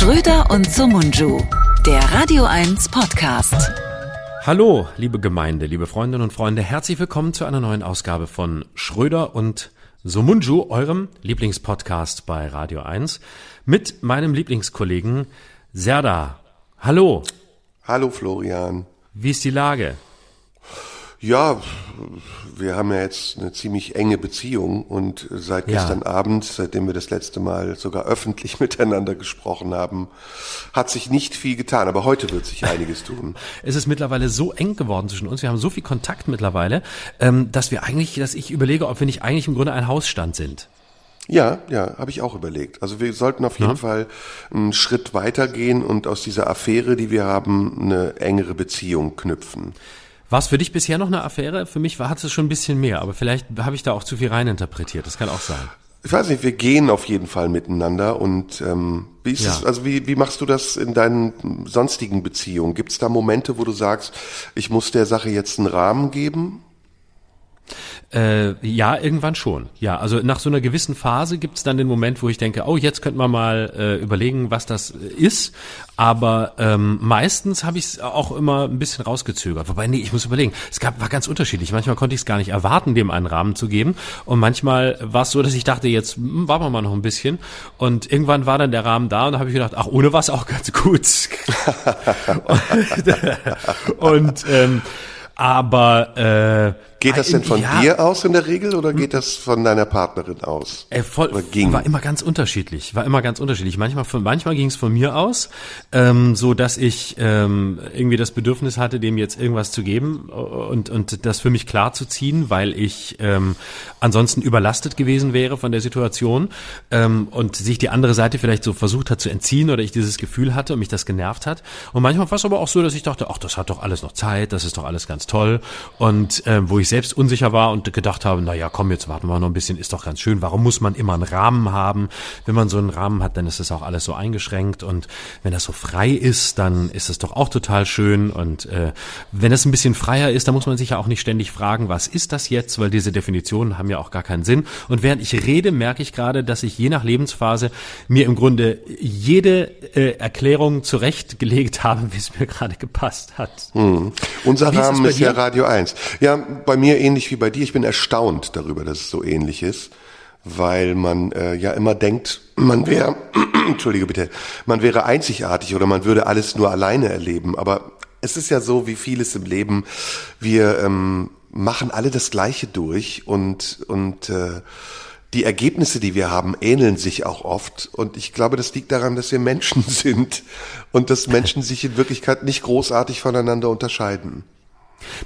Schröder und Sumunju, der Radio 1 Podcast. Hallo, liebe Gemeinde, liebe Freundinnen und Freunde, herzlich willkommen zu einer neuen Ausgabe von Schröder und Sumunju, eurem Lieblingspodcast bei Radio 1, mit meinem Lieblingskollegen Serda. Hallo. Hallo Florian. Wie ist die Lage? Ja, wir haben ja jetzt eine ziemlich enge Beziehung und seit Ja. gestern Abend, seitdem wir das letzte Mal sogar öffentlich miteinander gesprochen haben, hat sich nicht viel getan. Aber heute wird sich einiges tun. Es ist mittlerweile so eng geworden zwischen uns, wir haben so viel Kontakt mittlerweile, ähm, dass wir eigentlich, dass ich überlege, ob wir nicht eigentlich im Grunde ein Hausstand sind. Ja, ja, habe ich auch überlegt. Also wir sollten auf jeden Fall einen Schritt weitergehen und aus dieser Affäre, die wir haben, eine engere Beziehung knüpfen. War es für dich bisher noch eine Affäre? Für mich war, hat es schon ein bisschen mehr, aber vielleicht habe ich da auch zu viel reininterpretiert. Das kann auch sein. Ich weiß nicht, wir gehen auf jeden Fall miteinander und ähm, wie ist Ja. es, also wie, wie machst du das in deinen sonstigen Beziehungen? Gibt es da Momente, wo du sagst, ich muss der Sache jetzt einen Rahmen geben? Äh, ja, irgendwann schon. Ja, also nach so einer gewissen Phase gibt's dann den Moment, wo ich denke, oh, jetzt könnte man mal äh, überlegen, was das äh, ist. Aber ähm, meistens habe ich es auch immer ein bisschen rausgezögert. Wobei, nee, ich muss überlegen. Es gab, war ganz unterschiedlich. Manchmal konnte ich es gar nicht erwarten, dem einen Rahmen zu geben. Und manchmal war es so, dass ich dachte, jetzt hm, warten wir mal noch ein bisschen. Und irgendwann war dann der Rahmen da und da habe ich gedacht, ach, ohne was auch ganz gut. und, und ähm, aber äh, Geht das denn von ja, dir aus in der Regel oder geht das von deiner Partnerin aus? Ey, voll, war immer ganz unterschiedlich, war immer ganz unterschiedlich. Manchmal, von, manchmal ging es von mir aus, ähm, so dass ich ähm, irgendwie das Bedürfnis hatte, dem jetzt irgendwas zu geben und und das für mich klar zu ziehen, weil ich ähm, ansonsten überlastet gewesen wäre von der Situation ähm, und sich die andere Seite vielleicht so versucht hat zu entziehen oder ich dieses Gefühl hatte und mich das genervt hat. Und manchmal war es aber auch so, dass ich dachte, ach, das hat doch alles noch Zeit, das ist doch alles ganz toll und ähm, wo ich selbst unsicher war und gedacht habe, na ja, komm, jetzt warten wir noch ein bisschen, ist doch ganz schön. Warum muss man immer einen Rahmen haben? Wenn man so einen Rahmen hat, dann ist es auch alles so eingeschränkt und wenn das so frei ist, dann ist es doch auch total schön und äh, wenn es ein bisschen freier ist, dann muss man sich ja auch nicht ständig fragen, was ist das jetzt, weil diese Definitionen haben ja auch gar keinen Sinn. Und während ich rede, merke ich gerade, dass ich je nach Lebensphase mir im Grunde jede äh, Erklärung zurechtgelegt habe, wie es mir gerade gepasst hat. Unser ist es Rahmen bei ist, ja? Radio 1. Ja, bei mir ähnlich wie bei dir. Ich bin erstaunt darüber, dass es so ähnlich ist, weil man äh, ja immer denkt, man wäre, entschuldige bitte, man wäre einzigartig oder man würde alles nur alleine erleben. Aber es ist ja so, wie vieles im Leben, wir ähm, machen alle das Gleiche durch und und äh, die Ergebnisse, die wir haben, ähneln sich auch oft. Und ich glaube, das liegt daran, dass wir Menschen sind und dass Menschen sich in Wirklichkeit nicht großartig voneinander unterscheiden.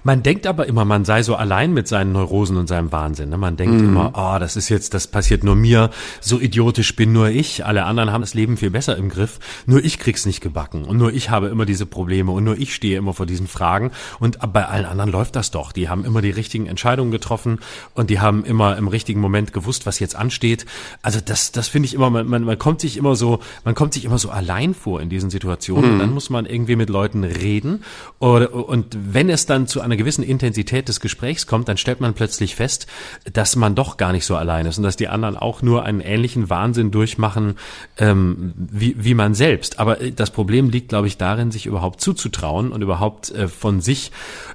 Man denkt aber immer, man sei so allein mit seinen Neurosen und seinem Wahnsinn. Ne? Man denkt immer, oh, das ist jetzt, das passiert nur mir, so idiotisch bin nur ich. Alle anderen haben das Leben viel besser im Griff. Nur ich krieg's nicht gebacken und nur ich habe immer diese Probleme und nur ich stehe immer vor diesen Fragen. Und bei allen anderen läuft das doch. Die haben immer die richtigen Entscheidungen getroffen und die haben immer im richtigen Moment gewusst, was jetzt ansteht. Also das, das finde ich immer, man, man, man kommt sich immer so, man kommt sich immer so allein vor in diesen Situationen. Und dann muss man irgendwie mit Leuten reden. Oder, und wenn es dann zu einer gewissen Intensität des Gesprächs kommt, dann stellt man plötzlich fest, dass man doch gar nicht so allein ist und dass die anderen auch nur einen ähnlichen Wahnsinn durchmachen ähm, wie, wie man selbst. Aber äh, das Problem liegt, glaube ich, darin, sich überhaupt zuzutrauen und überhaupt äh, von sich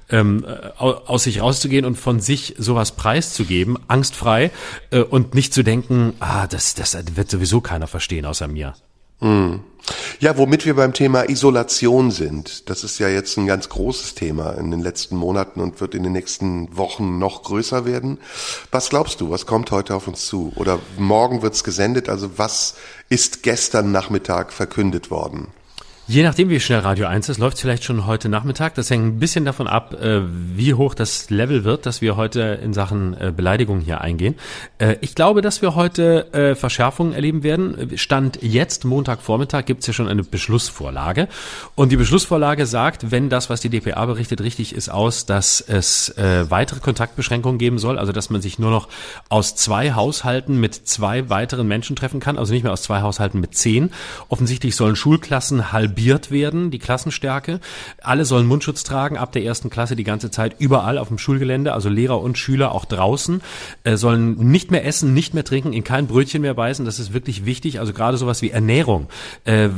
ähm, äh, au- aus sich rauszugehen und von sich sowas preiszugeben, angstfrei äh, und nicht zu denken, ah, das, das wird sowieso keiner verstehen außer mir. Ja, womit wir beim Thema Isolation sind. Das ist ja jetzt ein ganz großes Thema in den letzten Monaten und wird in den nächsten Wochen noch größer werden. Was glaubst du, was kommt heute auf uns zu? Oder morgen wird's gesendet, also was ist gestern Nachmittag verkündet worden? Je nachdem, wie schnell Radio 1 ist, läuft es vielleicht schon heute Nachmittag. Das hängt ein bisschen davon ab, äh, wie hoch das Level wird, dass wir heute in Sachen äh, Beleidigung hier eingehen. Äh, ich glaube, dass wir heute Verschärfungen erleben werden. Stand jetzt, Montagvormittag, gibt es ja schon eine Beschlussvorlage. Und die Beschlussvorlage sagt, wenn das, was die DPA berichtet, richtig ist, aus, dass es weitere Kontaktbeschränkungen geben soll, also dass man sich nur noch aus zwei Haushalten mit zwei weiteren Menschen treffen kann, also nicht mehr aus zwei Haushalten mit zehn. Offensichtlich sollen Schulklassen halbiert halbiert werden, die Klassenstärke. Alle sollen Mundschutz tragen ab der ersten Klasse die ganze Zeit überall auf dem Schulgelände, also Lehrer und Schüler auch draußen, äh, sollen nicht mehr essen, nicht mehr trinken, in kein Brötchen mehr beißen. Das ist wirklich wichtig. Also gerade sowas wie Ernährung, äh,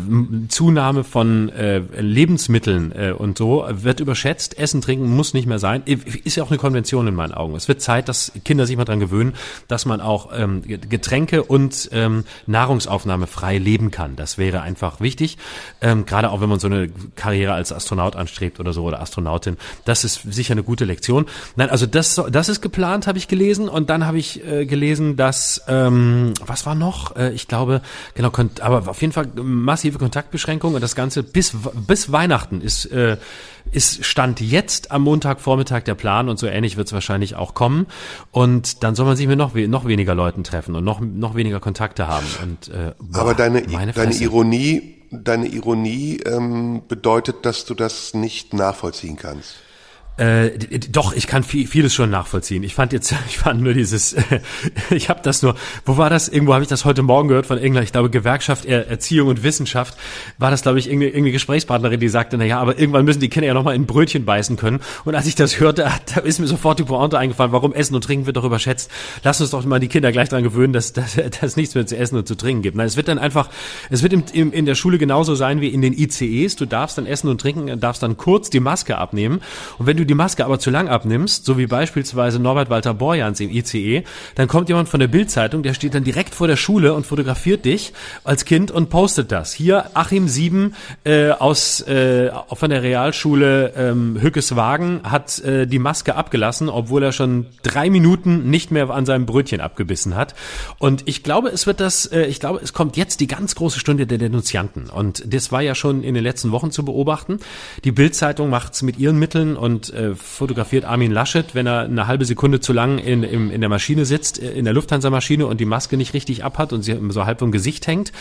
Zunahme von äh, Lebensmitteln äh, und so wird überschätzt. Essen, trinken muss nicht mehr sein. Ist ja auch eine Konvention in meinen Augen. Es wird Zeit, dass Kinder sich mal dran gewöhnen, dass man auch ähm, Getränke und ähm, Nahrungsaufnahme frei leben kann. Das wäre einfach wichtig. Ähm, gerade auch wenn man so eine Karriere als Astronaut anstrebt oder so oder Astronautin. Das ist sicher eine gute Lektion. Nein, also das, das ist geplant, habe ich gelesen. Und dann habe ich äh, gelesen, dass, ähm, was war noch? Äh, ich glaube, genau, aber auf jeden Fall massive Kontaktbeschränkungen und das Ganze bis, bis Weihnachten ist, äh, ist Stand jetzt am Montagvormittag der Plan und so ähnlich wird es wahrscheinlich auch kommen. Und dann soll man sich mit noch, noch weniger Leuten treffen und noch, noch weniger Kontakte haben. Und, äh, boah, Aber deine, deine Ironie, deine Ironie ähm, bedeutet, dass du das nicht nachvollziehen kannst. Äh, doch, ich kann viel, vieles schon nachvollziehen. Ich fand jetzt, ich fand nur dieses, äh, ich habe das nur, wo war das? Irgendwo habe ich das heute Morgen gehört von irgendeiner, ich glaube Gewerkschaft er Erziehung und Wissenschaft, war das glaube ich irgendeine, irgendeine Gesprächspartnerin, die sagte, na ja, aber irgendwann müssen die Kinder ja nochmal in ein Brötchen beißen können. Und als ich das hörte, da ist mir sofort die Pointe eingefallen, warum Essen und Trinken wird doch überschätzt. Lass uns doch mal die Kinder gleich dran gewöhnen, dass, dass, dass es nichts mehr zu essen und zu trinken gibt. Nein, es wird dann einfach, es wird im, im, in der Schule genauso sein wie in den ICEs. Du darfst dann essen und trinken, darfst dann kurz die Maske abnehmen. Und wenn du die Maske aber zu lang abnimmst, so wie beispielsweise Norbert Walter Borjans im ICE, dann kommt jemand von der Bildzeitung, der steht dann direkt vor der Schule und fotografiert dich als Kind und postet das. Hier Achim Sieben äh, aus äh, von der Realschule ähm, Hückeswagen hat äh, die Maske abgelassen, obwohl er schon drei Minuten nicht mehr an seinem Brötchen abgebissen hat. Und ich glaube, es wird das, äh, ich glaube, es kommt jetzt die ganz große Stunde der Denunzianten. Und das war ja schon in den letzten Wochen zu beobachten. Die Bildzeitung macht's mit ihren Mitteln und äh, fotografiert Armin Laschet, wenn er eine halbe Sekunde zu lang in, in, in der Maschine sitzt, äh, in der Lufthansa-Maschine und die Maske nicht richtig abhat und sie so halb vom Gesicht hängt.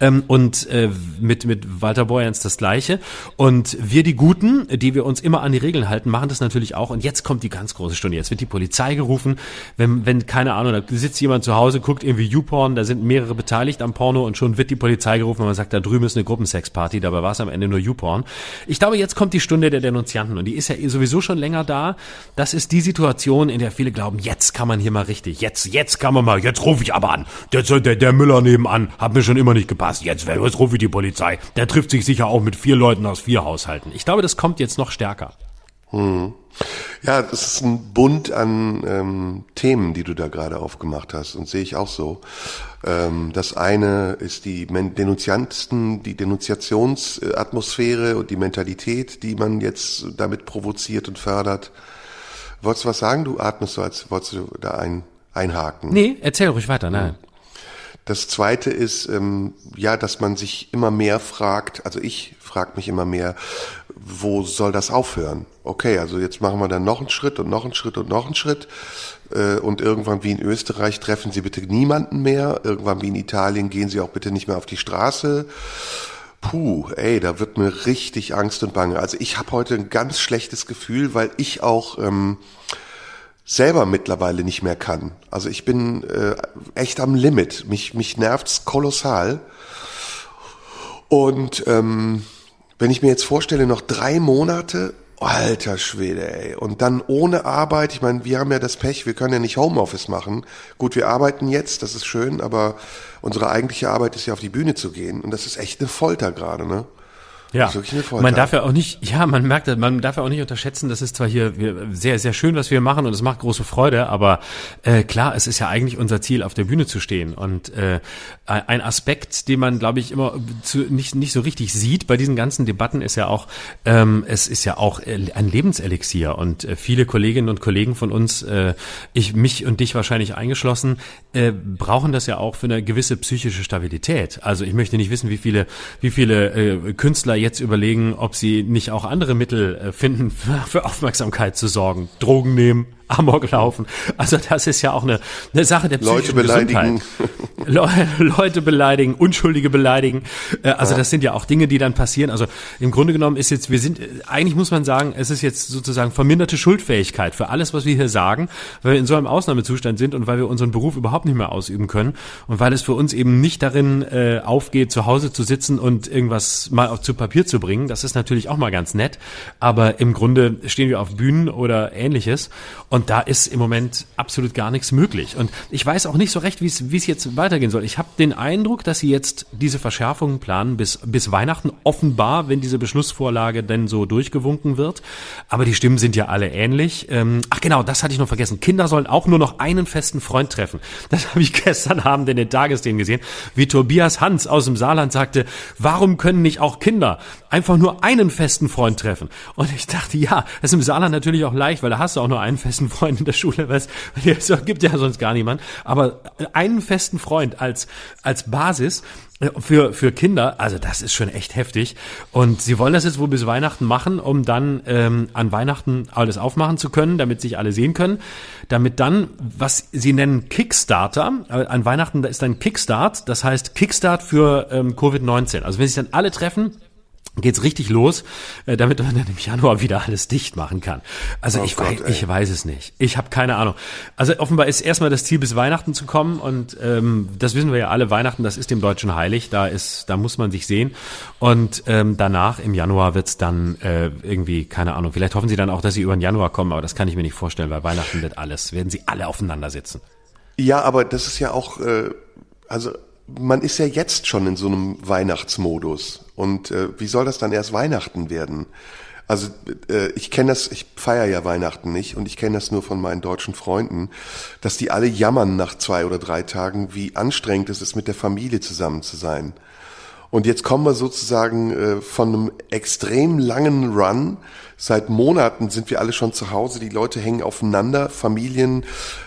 Ähm, und äh, mit, mit Walter Borjans das Gleiche. Und wir die Guten, die wir uns immer an die Regeln halten, machen das natürlich auch. Und jetzt kommt die ganz große Stunde. Jetzt wird die Polizei gerufen. Wenn, wenn keine Ahnung, da sitzt jemand zu Hause, guckt irgendwie YouPorn, da sind mehrere beteiligt am Porno und schon wird die Polizei gerufen und man sagt, da drüben ist eine Gruppensexparty, dabei war es am Ende nur YouPorn. Ich glaube, jetzt kommt die Stunde der Denunzianten und die ist ja sowieso schon länger da. Das ist die Situation, in der viele glauben, jetzt kann man hier mal richtig, jetzt, jetzt kann man mal, jetzt rufe ich aber an. Der, der, der Müller nebenan hat mir schon immer nicht gepasst. Jetzt, jetzt rufe ich die Polizei. Der trifft sich sicher auch mit vier Leuten aus vier Haushalten. Ich glaube, das kommt jetzt noch stärker. Hm. Ja, das ist ein Bund an ähm, Themen, die du da gerade aufgemacht hast und sehe ich auch so. Ähm, das eine ist die Denunzianten, die Denunziationsatmosphäre und die Mentalität, die man jetzt damit provoziert und fördert. Wolltest du was sagen? Du atmest so, als wolltest du da ein, einhaken. Nee, erzähl ruhig weiter, nein. Das zweite ist, ähm, ja, dass man sich immer mehr fragt, also ich frage mich immer mehr, wo soll das aufhören? Okay, also jetzt machen wir dann noch einen Schritt und noch einen Schritt und noch einen Schritt. Äh, und irgendwann wie in Österreich treffen Sie bitte niemanden mehr. Irgendwann wie in Italien gehen Sie auch bitte nicht mehr auf die Straße. Puh, ey, da wird mir richtig Angst und Bange. Also ich habe heute ein ganz schlechtes Gefühl, weil ich auch ähm, selber mittlerweile nicht mehr kann. Also ich bin äh, echt am Limit. Mich, mich nervt's kolossal. Und ähm, wenn ich mir jetzt vorstelle, noch drei Monate Alter Schwede, ey. Und dann ohne Arbeit, ich meine, wir haben ja das Pech, wir können ja nicht Homeoffice machen. Gut, wir arbeiten jetzt, das ist schön, aber unsere eigentliche Arbeit ist ja auf die Bühne zu gehen. Und das ist echt eine Folter gerade, ne? Ja, man darf ja auch nicht, ja, man merkt, man darf ja auch nicht unterschätzen, das ist zwar hier sehr, sehr schön, was wir machen und es macht große Freude, aber äh, klar, es ist ja eigentlich unser Ziel, auf der Bühne zu stehen. Und äh, ein Aspekt, den man, glaube ich, immer zu, nicht, nicht so richtig sieht bei diesen ganzen Debatten, ist ja auch, ähm, es ist ja auch äh, ein Lebenselixier. Und äh, viele Kolleginnen und Kollegen von uns, äh, ich, mich und dich wahrscheinlich eingeschlossen, äh, brauchen das ja auch für eine gewisse psychische Stabilität. Also ich möchte nicht wissen, wie viele, wie viele äh, Künstler jetzt überlegen, ob sie nicht auch andere Mittel äh, finden, für Aufmerksamkeit zu sorgen. Drogen nehmen, Amok laufen. Also das ist ja auch eine, eine Sache der psychischen Leute beleidigen. Gesundheit. Leute beleidigen, Unschuldige beleidigen. Äh, also ja. das sind ja auch Dinge, die dann passieren. Also im Grunde genommen ist jetzt, wir sind, eigentlich muss man sagen, es ist jetzt sozusagen verminderte Schuldfähigkeit für alles, was wir hier sagen, weil wir in so einem Ausnahmezustand sind und weil wir unseren Beruf überhaupt nicht mehr ausüben können und weil es für uns eben nicht darin äh, aufgeht, zu Hause zu sitzen und irgendwas mal auf, zu Papier zu bringen. Das ist natürlich auch mal ganz nett, aber im Grunde stehen wir auf Bühnen oder ähnliches und da ist im Moment absolut gar nichts möglich. Und ich weiß auch nicht so recht, wie es wie es jetzt weitergehen soll. Ich habe den Eindruck, dass sie jetzt diese Verschärfungen planen bis bis Weihnachten offenbar, wenn diese Beschlussvorlage denn so durchgewunken wird. Aber die Stimmen sind ja alle ähnlich. Ähm, ach genau, das hatte ich noch vergessen. Kinder sollen auch nur noch einen festen Freund treffen. Das habe ich gestern Abend in den Tagesthemen gesehen, wie Tobias Hans aus dem Saarland sagte, warum können nicht auch Kinder einfach nur einen festen Freund treffen? Und ich dachte, ja, das ist im Saarland natürlich auch leicht, weil da hast du auch nur einen festen Freund in der Schule, weil es gibt ja sonst gar niemand. Aber einen festen Freund als, als Basis, für, für Kinder, also das ist schon echt heftig. Und sie wollen das jetzt wohl bis Weihnachten machen, um dann ähm, an Weihnachten alles aufmachen zu können, damit sich alle sehen können. Damit dann, was sie nennen Kickstarter, äh, an Weihnachten da ist dann Kickstart, das heißt Kickstart für ähm, Covid-19. Also wenn sich dann alle treffen, geht's richtig los, äh, damit man dann im Januar wieder alles dicht machen kann. Also oh ich, Gott, weiß, ich weiß es nicht. Ich habe keine Ahnung. Also offenbar ist erstmal das Ziel, bis Weihnachten zu kommen und ähm, das wissen wir ja alle. Weihnachten, das ist dem Deutschen heilig. Da ist, da muss man sich sehen. Und ähm, danach im Januar wird's dann äh, irgendwie keine Ahnung. Vielleicht hoffen sie dann auch, dass sie über den Januar kommen, aber das kann ich mir nicht vorstellen, weil Weihnachten wird alles. Werden sie alle aufeinander sitzen. Ja, aber das ist ja auch äh, also man ist ja jetzt schon in so einem Weihnachtsmodus. Und äh, wie soll das dann erst Weihnachten werden? Also äh, ich kenne das, ich feiere ja Weihnachten nicht und ich kenne das nur von meinen deutschen Freunden, dass die alle jammern nach zwei oder drei Tagen, wie anstrengend es ist, mit der Familie zusammen zu sein. Und jetzt kommen wir sozusagen äh, von einem extrem langen Run. Seit Monaten sind wir alle schon zu Hause, die Leute hängen aufeinander, Familien,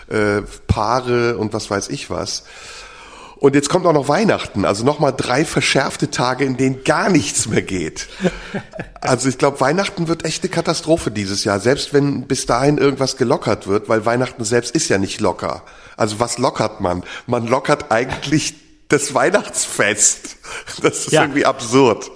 äh, Paare und was weiß ich was. Und jetzt kommt auch noch Weihnachten, also nochmal drei verschärfte Tage, in denen gar nichts mehr geht. Also ich glaube, Weihnachten wird echt eine Katastrophe dieses Jahr, selbst wenn bis dahin irgendwas gelockert wird, weil Weihnachten selbst ist ja nicht locker. Also was lockert man? Man lockert eigentlich das Weihnachtsfest. Das ist ja. irgendwie absurd.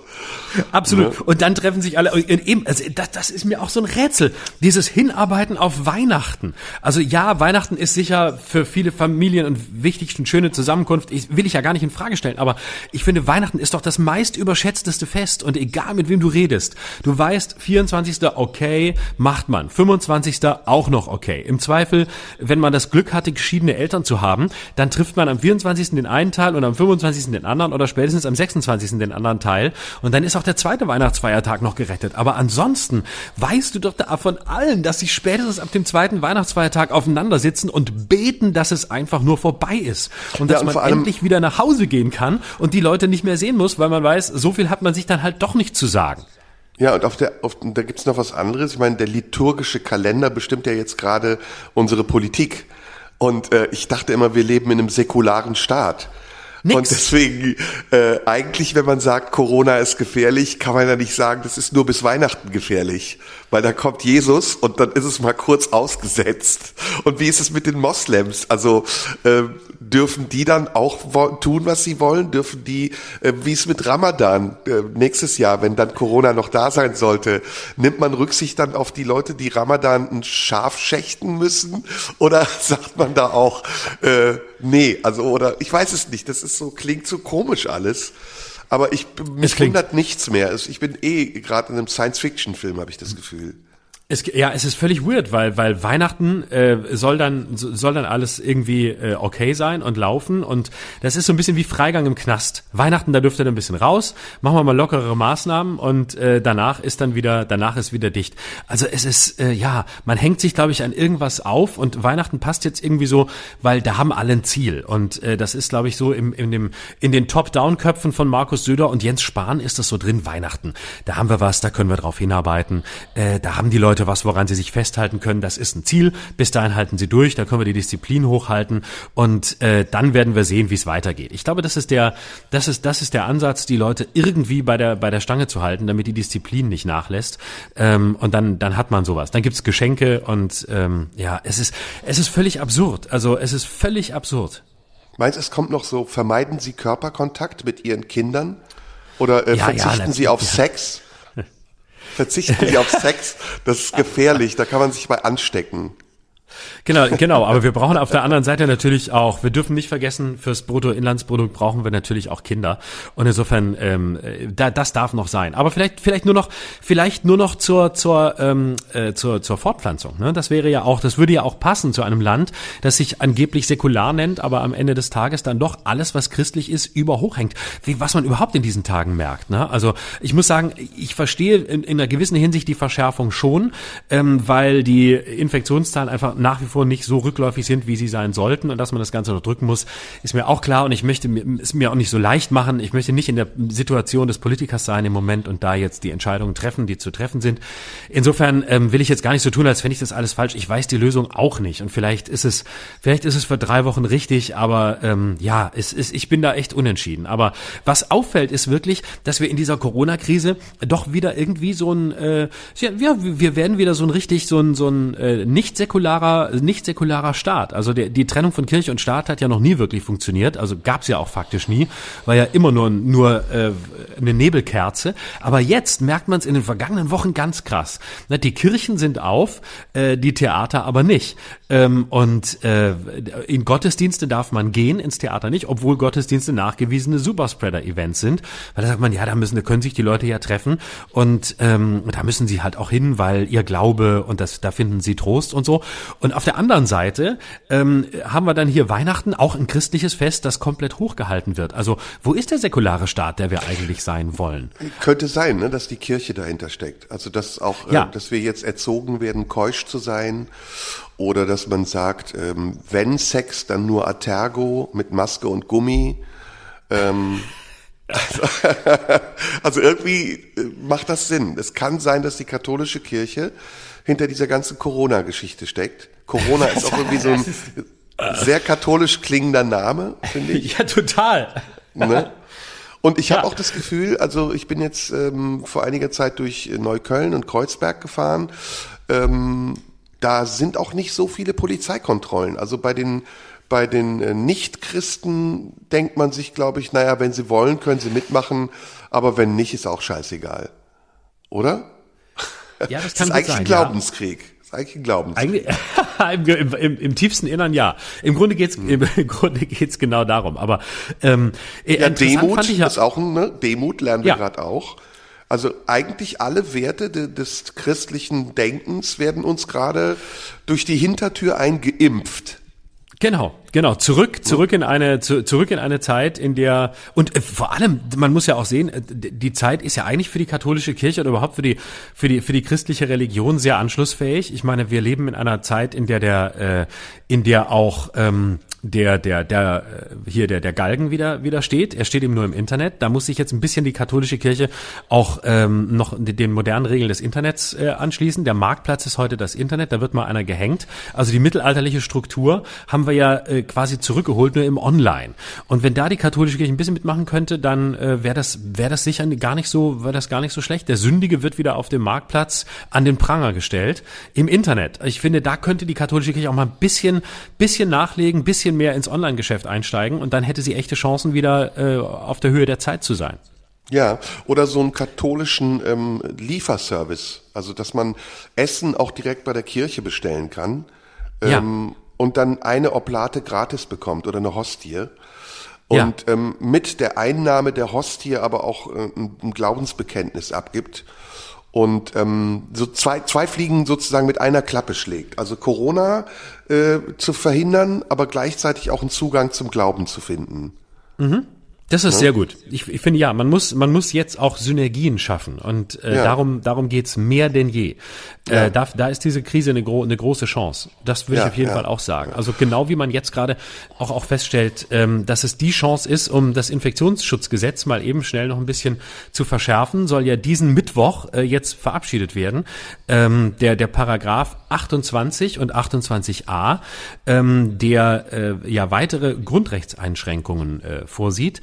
Absolut. Ja. Und dann treffen sich alle. Eben, also das, das ist mir auch so ein Rätsel. Dieses Hinarbeiten auf Weihnachten. Also ja, Weihnachten ist sicher für viele Familien und wichtig eine schöne Zusammenkunft. Ich, will ich ja gar nicht in Frage stellen. Aber ich finde, Weihnachten ist doch das meist überschätzteste Fest. Und egal mit wem du redest, du weißt, 24. okay, macht man. 25. auch noch okay. Im Zweifel, wenn man das Glück hatte, geschiedene Eltern zu haben, dann trifft man am 24. den einen Teil und am 25. den anderen oder spätestens am 26. den anderen Teil. Und dann ist auch der zweite Weihnachtsfeiertag noch gerettet. Aber ansonsten weißt du doch da von allen, dass sie spätestens ab dem zweiten Weihnachtsfeiertag aufeinander sitzen und beten, dass es einfach nur vorbei ist. Und dass ja, und man endlich wieder nach Hause gehen kann und die Leute nicht mehr sehen muss, weil man weiß, so viel hat man sich dann halt doch nicht zu sagen. Ja, und auf der, auf, da gibt's noch was anderes. Ich meine, der liturgische Kalender bestimmt ja jetzt gerade unsere Politik. Und äh, ich dachte immer, wir leben in einem säkularen Staat. Nix. Und deswegen, äh, eigentlich, wenn man sagt, Corona ist gefährlich, kann man ja nicht sagen, das ist nur bis Weihnachten gefährlich. Weil da kommt Jesus und dann ist es mal kurz ausgesetzt. Und wie ist es mit den Moslems? Also äh, dürfen die dann auch tun, was sie wollen? Dürfen die, äh, wie ist mit Ramadan äh, nächstes Jahr, wenn dann Corona noch da sein sollte, nimmt man Rücksicht dann auf die Leute, die Ramadan ein Schaf schächten müssen? Oder sagt man da auch, äh, nee, also oder ich weiß es nicht, das ist so, klingt so komisch alles. Aber ich mich wundert nichts mehr. Ich bin eh gerade in einem Science-Fiction-Film, habe ich das Gefühl. Es, ja, es ist völlig weird, weil weil Weihnachten äh, soll dann soll dann alles irgendwie äh, okay sein und laufen und das ist so ein bisschen wie Freigang im Knast. Weihnachten, da dürft ihr dann ein bisschen raus, machen wir mal lockerere Maßnahmen und äh, danach ist dann wieder danach ist wieder dicht. Also es ist äh, ja, man hängt sich glaube ich an irgendwas auf und Weihnachten passt jetzt irgendwie so, weil da haben alle ein Ziel und äh, das ist glaube ich so im in dem in den Top-Down-Köpfen von Markus Söder und Jens Spahn ist das so drin Weihnachten. Da haben wir was, da können wir drauf hinarbeiten. Äh, da haben die Leute Leute was, woran sie sich festhalten können. Das ist ein Ziel. Bis dahin halten sie durch, da können wir die Disziplin hochhalten und äh, dann werden wir sehen, wie es weitergeht. Ich glaube, das ist der, das ist, das ist der Ansatz, die Leute irgendwie bei der bei der Stange zu halten, damit die Disziplin nicht nachlässt. Ähm, und dann dann hat man sowas. Dann gibt's Geschenke und ähm, ja, es ist es ist völlig absurd. Also es ist völlig absurd. Meinst du, es kommt noch so, vermeiden Sie Körperkontakt mit Ihren Kindern? Oder äh, Ja, ja, verzichten Sie auf ja. Sex? Verzichten Sie auf Sex? Das ist gefährlich, da kann man sich bei anstecken. Genau, genau. Aber wir brauchen auf der anderen Seite natürlich auch, wir dürfen nicht vergessen, fürs Bruttoinlandsprodukt brauchen wir natürlich auch Kinder. Und insofern, ähm, äh, da, das darf noch sein. Aber vielleicht, vielleicht nur noch, vielleicht nur noch zur, zur, ähm, äh, zur, zur Fortpflanzung. Ne? Das wäre ja auch, das würde ja auch passen zu einem Land, das sich angeblich säkular nennt, aber am Ende des Tages dann doch alles, was christlich ist, überhochhängt. Wie, was man überhaupt in diesen Tagen merkt. Ne? Also ich muss sagen, ich verstehe in, in einer gewissen Hinsicht die Verschärfung schon, ähm, weil die Infektionszahlen einfach nach wie vor nicht so rückläufig sind, wie sie sein sollten und dass man das Ganze noch drücken muss, ist mir auch klar und ich möchte es mir auch nicht so leicht machen. Ich möchte nicht in der Situation des Politikers sein im Moment und da jetzt die Entscheidungen treffen, die zu treffen sind. Insofern ähm, will ich jetzt gar nicht so tun, als fände ich das alles falsch. Ich weiß die Lösung auch nicht und vielleicht ist es, vielleicht ist es für drei Wochen richtig, aber ähm, ja, es ist, ich bin da echt unentschieden. Aber was auffällt, ist wirklich, dass wir in dieser Corona-Krise doch wieder irgendwie so ein, äh, ja, wir werden wieder so ein richtig so ein so ein äh, nicht säkularer, nicht säkularer Staat. Also der, die Trennung von Kirche und Staat hat ja noch nie wirklich funktioniert. Also gab es ja auch faktisch nie, war ja immer nur nur äh, eine Nebelkerze. Aber jetzt merkt man es in den vergangenen Wochen ganz krass. Ne, Die Kirchen sind auf, äh, die Theater aber nicht. Ähm, und äh, in Gottesdienste darf man gehen, ins Theater nicht, obwohl Gottesdienste nachgewiesene Superspreader-Events sind. Weil da sagt man, ja, da müssen, da können sich die Leute ja treffen und ähm, da müssen sie halt auch hin, weil ihr Glaube und das, da finden sie Trost und so. Und auf der anderen Seite ähm, haben wir dann hier Weihnachten, auch ein christliches Fest, das komplett hochgehalten wird. Also wo ist der säkulare Staat, der wir eigentlich sein wollen? Könnte sein, ne, dass die Kirche dahinter steckt. Also dass auch, Ja. äh, dass wir jetzt erzogen werden, keusch zu sein. Oder dass man sagt, ähm, wenn Sex, dann nur Atergo mit Maske und Gummi. Ähm, also, also irgendwie äh, macht das Sinn. Es kann sein, dass die katholische Kirche hinter dieser ganzen Corona-Geschichte steckt. Corona ist auch irgendwie so ein sehr katholisch klingender Name, finde ich. Ja, total. Ne? Und ich habe Ja. auch das Gefühl, also ich bin jetzt ähm, vor einiger Zeit durch Neukölln und Kreuzberg gefahren. Ähm, da sind auch nicht so viele Polizeikontrollen. Also bei den bei den äh, Nichtchristen denkt man sich, glaube ich, naja, wenn sie wollen, können sie mitmachen, aber wenn nicht, ist auch scheißegal. Oder? Ja, das Das kann ist gut eigentlich sein. ein Glaubenskrieg. Das ist eigentlich ein Glaubenskrieg. Eigentlich, im, im, im tiefsten Innern ja. Im Grunde geht's im, im Grunde geht's genau darum. Aber ähm, Ja, interessant Demut ja, ist auch ein, ne? Demut lernen wir Ja. gerade auch. Also eigentlich alle Werte de, des christlichen Denkens werden uns gerade durch die Hintertür eingeimpft. Genau, genau. Zurück, zurück in eine, zu, zurück in eine Zeit, in der und äh, vor allem, man muss ja auch sehen, äh, die Zeit ist ja eigentlich für die katholische Kirche oder überhaupt für die für die für die christliche Religion sehr anschlussfähig. Ich meine, wir leben in einer Zeit, in der der äh, in der auch ähm, der der der äh, hier der der Galgen wieder wieder steht. Er steht eben nur im Internet. Da muss sich jetzt ein bisschen die katholische Kirche auch ähm, noch den modernen Regeln des Internets äh, anschließen. Der Marktplatz ist heute das Internet. Da wird mal einer gehängt. Also die mittelalterliche Struktur haben wir ja äh, quasi zurückgeholt nur im Online. Und wenn da die katholische Kirche ein bisschen mitmachen könnte, dann äh, wäre das wäre das sicher gar nicht so wäre das gar nicht so schlecht. Der Sündige wird wieder auf dem Marktplatz an den Pranger gestellt im Internet. Ich finde, da könnte die katholische Kirche auch mal ein bisschen bisschen nachlegen, bisschen mehr ins Online-Geschäft einsteigen und dann hätte sie echte Chancen wieder äh, auf der Höhe der Zeit zu sein. Ja, oder so einen katholischen ähm, Lieferservice. Also dass man Essen auch direkt bei der Kirche bestellen kann. Ja. Ähm, und dann eine Oblate gratis bekommt oder eine Hostie. Ja. Und ähm, mit der Einnahme der Hostie aber auch äh, ein Glaubensbekenntnis abgibt. Und ähm, so zwei, zwei Fliegen sozusagen mit einer Klappe schlägt. Also Corona äh, zu verhindern, aber gleichzeitig auch einen Zugang zum Glauben zu finden. Das ist ne? sehr gut. Ich, ich finde ja, man muss, man muss jetzt auch Synergien schaffen und äh, ja. darum, darum geht's mehr denn je. Äh, ja. Äh, da, da ist diese Krise eine, gro eine große Chance. Das würde ja, ich auf jeden Fall auch sagen. Also genau wie man jetzt gerade auch, auch feststellt, ähm, dass es die Chance ist, um das Infektionsschutzgesetz mal eben schnell noch ein bisschen zu verschärfen, soll ja diesen Mittwoch äh, jetzt verabschiedet werden. Ähm, der, der Paragraph 28 und 28a, ähm, der äh, ja weitere Grundrechtseinschränkungen äh, vorsieht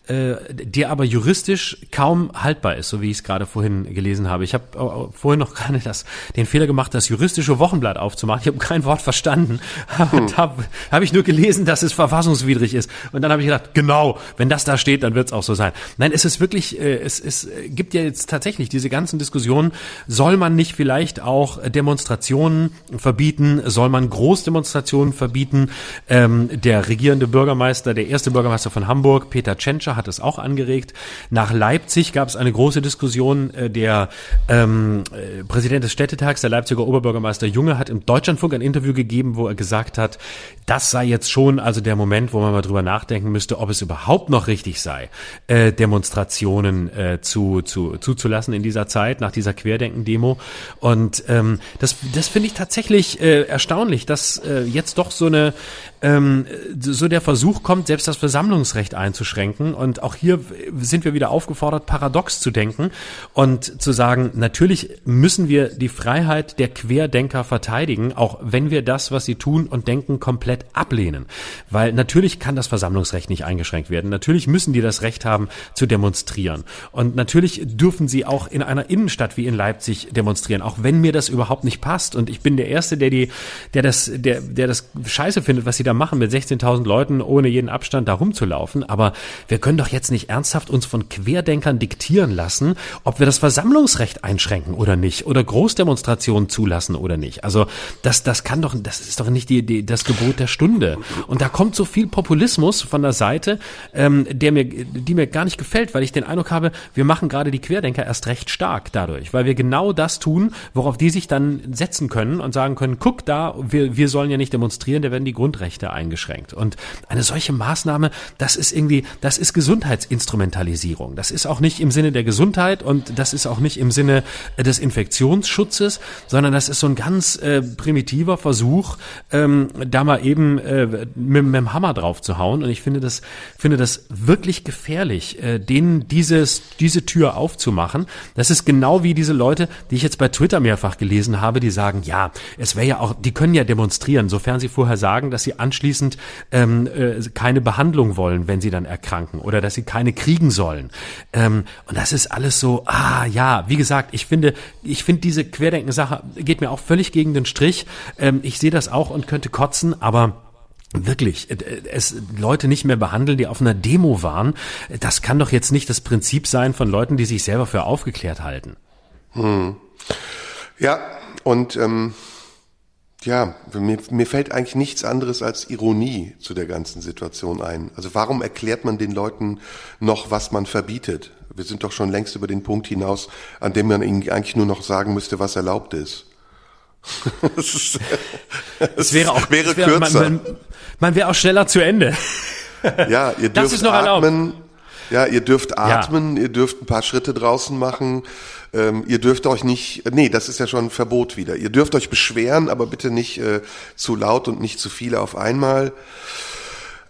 äh, der aber juristisch kaum haltbar ist, so wie ich es gerade vorhin gelesen habe. Ich habe äh, vorhin noch gerade das, den Fehler gemacht, das juristische Wochenblatt aufzumachen. Ich habe kein Wort verstanden. Hm. da habe hab ich nur gelesen, dass es verfassungswidrig ist. Und dann habe ich gedacht, genau, wenn das da steht, dann wird es auch so sein. Nein, es ist wirklich, äh, es, es gibt ja jetzt tatsächlich diese ganzen Diskussionen, soll man nicht vielleicht auch Demonstrationen verbieten, soll man Großdemonstrationen verbieten? Ähm, der regierende Bürgermeister, der erste Bürgermeister von Hamburg, Peter Tschentscher, hat es auch angeregt. Nach Leipzig gab es eine große Diskussion. Äh, der ähm, äh, Präsident des Städtetags, der Leipziger Oberbürgermeister Junge, hat im Deutschlandfunk ein Interview gegeben, wo er gesagt hat, das sei jetzt schon also der Moment, wo man mal drüber nachdenken müsste, ob es überhaupt noch richtig sei, äh, Demonstrationen äh, zu, zu, zuzulassen in dieser Zeit, nach dieser Querdenken-Demo. Und ähm, das, das finde ich tatsächlich äh, erstaunlich, dass äh, jetzt doch so eine ähm, so der Versuch kommt, selbst das Versammlungsrecht einzuschränken. Und auch hier sind wir wieder aufgefordert, paradox zu denken und zu sagen, natürlich müssen wir die Freiheit der Querdenker verteidigen, auch wenn wir das, was sie tun und denken, komplett ablehnen. Weil natürlich kann das Versammlungsrecht nicht eingeschränkt werden. Natürlich müssen die das Recht haben zu demonstrieren. Und natürlich dürfen sie auch in einer Innenstadt wie in Leipzig demonstrieren, auch wenn mir das überhaupt nicht passt. Und ich bin der Erste, der die, der das, der, der das scheiße findet, was sie da da machen, mit 16.000 Leuten ohne jeden Abstand da rumzulaufen. Aber wir können doch jetzt nicht ernsthaft uns von Querdenkern diktieren lassen, ob wir das Versammlungsrecht einschränken oder nicht oder Großdemonstrationen zulassen oder nicht. Also das, das kann doch, das ist doch nicht die, die, das Gebot der Stunde. Und da kommt so viel Populismus von der Seite, ähm, der mir, die mir gar nicht gefällt, weil ich den Eindruck habe, wir machen gerade die Querdenker erst recht stark dadurch, weil wir genau das tun, worauf die sich dann setzen können und sagen können, guck da, wir, wir sollen ja nicht demonstrieren, da werden die Grundrechte Grundrechte eingeschränkt. Und eine solche Maßnahme, das ist irgendwie, das ist Gesundheitsinstrumentalisierung. Das ist auch nicht im Sinne der Gesundheit und das ist auch nicht im Sinne des Infektionsschutzes, sondern das ist so ein ganz äh, primitiver Versuch, ähm, da mal eben äh, mit, mit dem Hammer drauf zu hauen. Und ich finde das, finde das wirklich gefährlich, äh, denen dieses, diese Tür aufzumachen. Das ist genau wie diese Leute, die ich jetzt bei Twitter mehrfach gelesen habe, die sagen, ja, es wäre ja auch, die können ja demonstrieren, sofern sie vorher sagen, dass sie anschließend ähm, äh, keine Behandlung wollen, wenn sie dann erkranken oder dass sie keine kriegen sollen. Ähm, und das ist alles so, ah ja, wie gesagt, ich finde, ich finde diese Querdenken-Sache geht mir auch völlig gegen den Strich. Ähm, ich sehe das auch und könnte kotzen, aber Wirklich, äh, es Leute nicht mehr behandeln, die auf einer Demo waren, das kann doch jetzt nicht das Prinzip sein von Leuten, die sich selber für aufgeklärt halten. Hm. Ja, und ähm, ja, mir, mir fällt eigentlich nichts anderes als Ironie zu der ganzen Situation ein. Also warum erklärt man den Leuten noch, was man verbietet? Wir sind doch schon längst über den Punkt hinaus, an dem man ihnen eigentlich nur noch sagen müsste, was erlaubt ist. Es wäre auch wäre wäre, kürzer. Man, man, man wäre auch schneller zu Ende. ja, ihr dürft das ist noch atmen. Erlaubt. Ja, ihr dürft atmen, ja. ihr dürft ein paar Schritte draußen machen. Ähm, ihr dürft euch nicht, nee, das ist ja schon ein Verbot wieder. Ihr dürft euch beschweren, aber bitte nicht äh, zu laut und nicht zu viele auf einmal.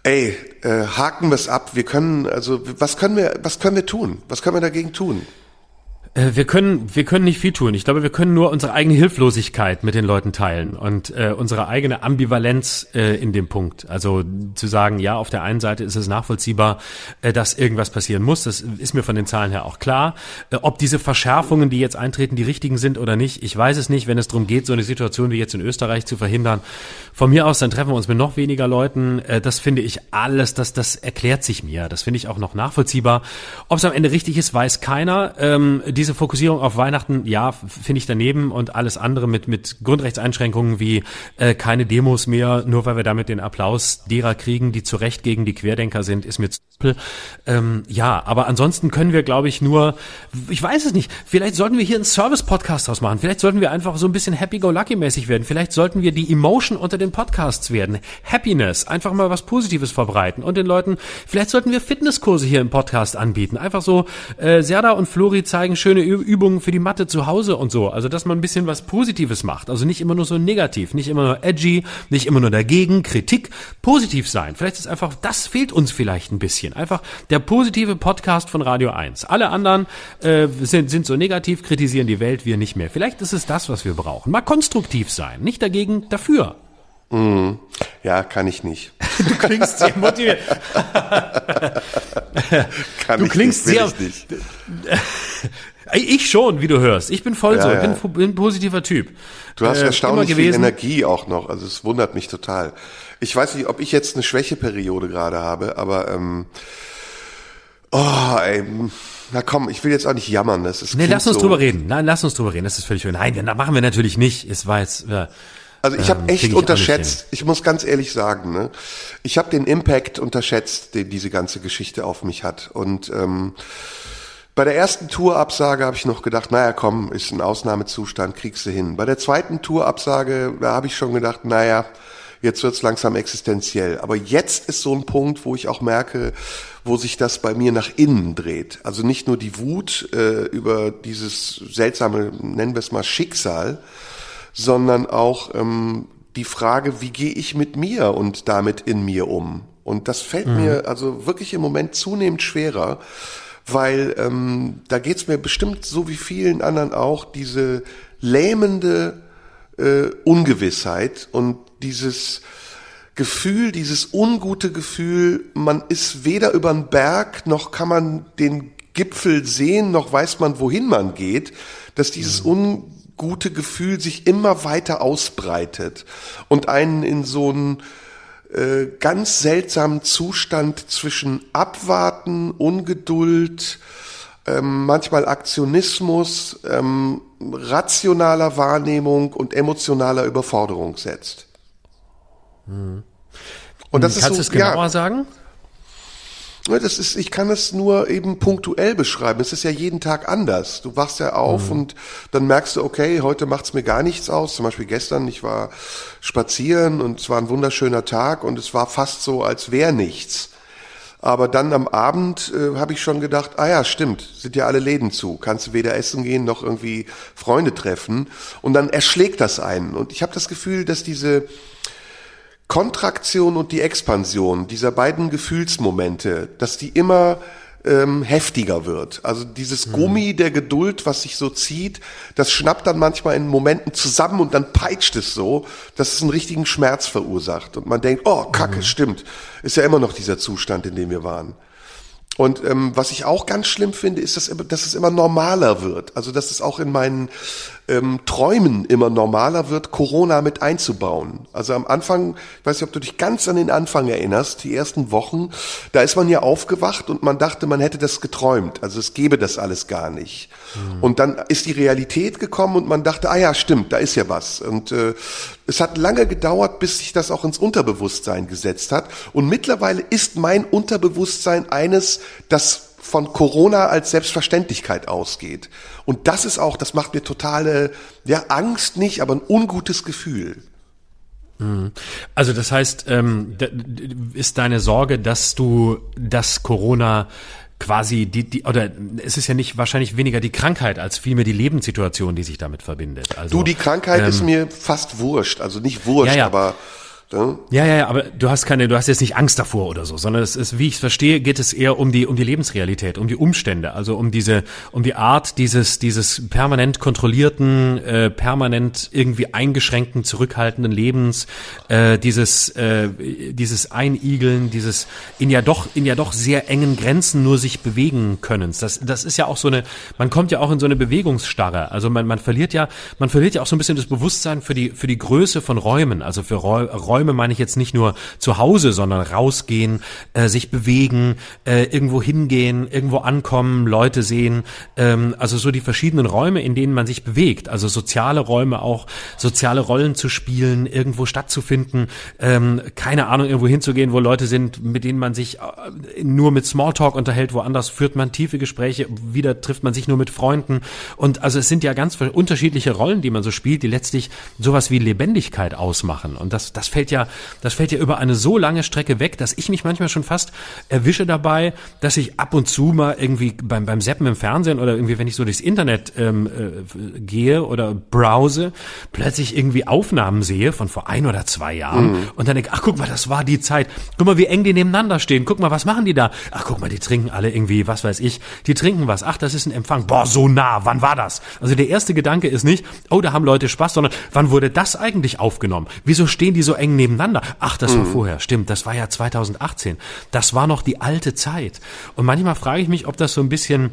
Ey, äh, haken wir es ab. Wir können, also was können wir, was können wir tun? Was können wir dagegen tun? Äh, wir können, wir können nicht viel tun. Ich glaube, wir können nur unsere eigene Hilflosigkeit mit den Leuten teilen und äh, unsere eigene Ambivalenz äh, in dem Punkt. Also zu sagen, ja, auf der einen Seite ist es nachvollziehbar, äh, dass irgendwas passieren muss. Das ist mir von den Zahlen her auch klar. Äh, ob diese Verschärfungen, die jetzt eintreten, die richtigen sind oder nicht, ich weiß es nicht. Wenn es darum geht, so eine Situation wie jetzt in Österreich zu verhindern, von mir aus, dann treffen wir uns mit noch weniger Leuten. Äh, das finde ich alles, das, das erklärt sich mir. Das finde ich auch noch nachvollziehbar. Ob es am Ende richtig ist, weiß keiner. Ähm, diese Fokussierung auf Weihnachten, ja, finde ich daneben und alles andere mit, mit Grundrechtseinschränkungen wie äh, keine Demos mehr, nur weil wir damit den Applaus derer kriegen, die zu Recht gegen die Querdenker sind, ist mir zu ähm, Ja, aber ansonsten können wir, glaube ich, nur, ich weiß es nicht, vielleicht sollten wir hier einen Service-Podcast draus. Vielleicht sollten wir einfach so ein bisschen happy-go-lucky-mäßig werden. Vielleicht sollten wir die Emotion unter den Podcasts werden. Happiness, einfach mal was Positives verbreiten und den Leuten, vielleicht sollten wir Fitnesskurse hier im Podcast anbieten. Einfach so, äh, Serda und Flori zeigen schöne Übungen für die Mathe zu Hause und so. Also, dass man ein bisschen was Positives macht. Also nicht immer nur so negativ, nicht immer nur edgy, nicht immer nur dagegen, Kritik, positiv sein. Vielleicht ist einfach, das fehlt uns vielleicht ein bisschen. Einfach der positive Podcast von Radio 1. Alle anderen äh, sind, sind so negativ, kritisieren die Welt, wir nicht mehr. Vielleicht ist es das, was wir brauchen. Mal konstruktiv sein, nicht dagegen, dafür. Mm, ja, kann ich nicht. Du klingst sehr motiviert. kann du ich klingst nicht, sehr. Ich, schon, wie du hörst. Ich bin voll Ja, so. Ich ja. bin, ein positiver Typ. Du hast Äh, erstaunlich viel. Energie auch noch. Also es wundert mich total. Ich weiß nicht, ob ich jetzt eine Schwächeperiode gerade habe, aber ähm, oh, ey, na komm, ich will jetzt auch nicht jammern. Das ist Nee, lass uns so. drüber reden. Nein, lass uns drüber reden. Das ist völlig schön. Nein, das machen wir natürlich nicht. Es war jetzt. Äh, Also ich Ähm, habe echt krieg ich unterschätzt, ich muss ganz ehrlich sagen, ne? ich habe den Impact unterschätzt, den diese ganze Geschichte auf mich hat. Und ähm, bei der ersten Tourabsage habe ich noch gedacht, naja, komm, ist ein Ausnahmezustand, kriegst du hin. Bei der zweiten Tourabsage, da habe ich schon gedacht, naja, jetzt wird's langsam existenziell. Aber jetzt ist so ein Punkt, wo ich auch merke, wo sich das bei mir nach innen dreht. Also nicht nur die Wut äh, über dieses seltsame, nennen wir es mal Schicksal, sondern auch ähm, die Frage, wie gehe ich mit mir und damit in mir um? Und das fällt mir also wirklich im Moment zunehmend schwerer, weil ähm, da geht's mir bestimmt so wie vielen anderen auch, diese lähmende äh, Ungewissheit und dieses Gefühl, dieses ungute Gefühl, man ist weder über den Berg, noch kann man den Gipfel sehen, noch weiß man, wohin man geht, dass dieses ungute Gefühl sich immer weiter ausbreitet und einen in so einen äh, ganz seltsamen Zustand zwischen Abwarten, Ungeduld, ähm, manchmal Aktionismus, ähm, rationaler Wahrnehmung und emotionaler Überforderung setzt. Und das ist kannst so, du es genauer ja, sagen? Ja, Das ist, ich kann es nur eben punktuell beschreiben. Es ist ja jeden Tag anders. Du wachst ja auf und dann merkst du, okay, heute macht's mir gar nichts aus. Zum Beispiel gestern, ich war spazieren und es war ein wunderschöner Tag und es war fast so, als wäre nichts. Aber dann am Abend äh, habe ich schon gedacht, ah ja, stimmt, sind ja alle Läden zu. Kannst du weder essen gehen noch irgendwie Freunde treffen. Und dann erschlägt das einen. Und ich habe das Gefühl, dass diese Kontraktion und die Expansion dieser beiden Gefühlsmomente, dass die immer ähm, heftiger wird. Also dieses Gummi der Geduld, was sich so zieht, das schnappt dann manchmal in Momenten zusammen und dann peitscht es so, dass es einen richtigen Schmerz verursacht. Und man denkt, oh, Kacke, stimmt. Ist ja immer noch dieser Zustand, in dem wir waren. Und ähm, was ich auch ganz schlimm finde, ist, dass, dass es immer normaler wird. Also dass es auch in meinen ähm, Träumen immer normaler wird, Corona mit einzubauen. Also am Anfang, ich weiß nicht, ob du dich ganz an den Anfang erinnerst, die ersten Wochen, da ist man ja aufgewacht und man dachte, man hätte das geträumt. Also es gäbe das alles gar nicht. Und dann ist die Realität gekommen und man dachte, ah ja, stimmt, da ist ja was. Und äh, es hat lange gedauert, bis sich das auch ins Unterbewusstsein gesetzt hat. Und mittlerweile ist mein Unterbewusstsein eines, das von Corona als Selbstverständlichkeit ausgeht. Und das ist auch, das macht mir totale, ja, Angst nicht, aber ein ungutes Gefühl. Also das heißt, ähm, ist deine Sorge, dass du das Corona quasi die, die oder es ist ja nicht wahrscheinlich weniger die Krankheit als vielmehr die Lebenssituation, die sich damit verbindet. Also Du, die Krankheit ist mir fast wurscht. Also nicht wurscht, Ja, ja. aber? Ja, ja, ja, aber du hast keine, du hast jetzt nicht Angst davor oder so, sondern es ist, wie ich es verstehe, geht es eher um die, um die Lebensrealität, um die Umstände, also um diese, um die Art dieses, dieses permanent kontrollierten, äh, permanent irgendwie eingeschränkten, zurückhaltenden Lebens, äh, dieses, äh, dieses Einigeln, dieses in ja doch, in ja doch sehr engen Grenzen nur sich bewegen können. Das, das ist ja auch so eine, man kommt ja auch in so eine Bewegungsstarre. Also man, man verliert ja, man verliert ja auch so ein bisschen das Bewusstsein für die, für die Größe von Räumen, also für Räu- Räume Räume meine ich jetzt nicht nur zu Hause, sondern rausgehen, äh, sich bewegen, äh, irgendwo hingehen, irgendwo ankommen, Leute sehen, ähm, also so die verschiedenen Räume, in denen man sich bewegt, also soziale Räume auch, soziale Rollen zu spielen, irgendwo stattzufinden, ähm, keine Ahnung, irgendwo hinzugehen, wo Leute sind, mit denen man sich äh, nur mit Smalltalk unterhält, woanders führt man tiefe Gespräche, wieder trifft man sich nur mit Freunden. Und also es sind ja ganz unterschiedliche Rollen, die man so spielt, die letztlich sowas wie Lebendigkeit ausmachen. Und das, das fällt ja, das fällt ja über eine so lange Strecke weg, dass ich mich manchmal schon fast erwische dabei, dass ich ab und zu mal irgendwie beim, beim Seppen im Fernsehen oder irgendwie, wenn ich so durchs Internet ähm, äh, gehe oder browse, plötzlich irgendwie Aufnahmen sehe von vor ein oder zwei Jahren mhm. und dann denke, ach guck mal, das war die Zeit. Guck mal, wie eng die nebeneinander stehen. Guck mal, was machen die da? Ach guck mal, die trinken alle irgendwie, was weiß ich, die trinken was. Ach, das ist ein Empfang. Boah, so nah, wann war das? Also der erste Gedanke ist nicht, oh, da haben Leute Spaß, sondern wann wurde das eigentlich aufgenommen? Wieso stehen die so eng nebeneinander? Ach, das mhm. war vorher. Stimmt, das war ja 2018. Das war noch die alte Zeit. Und manchmal frage ich mich, ob das so ein bisschen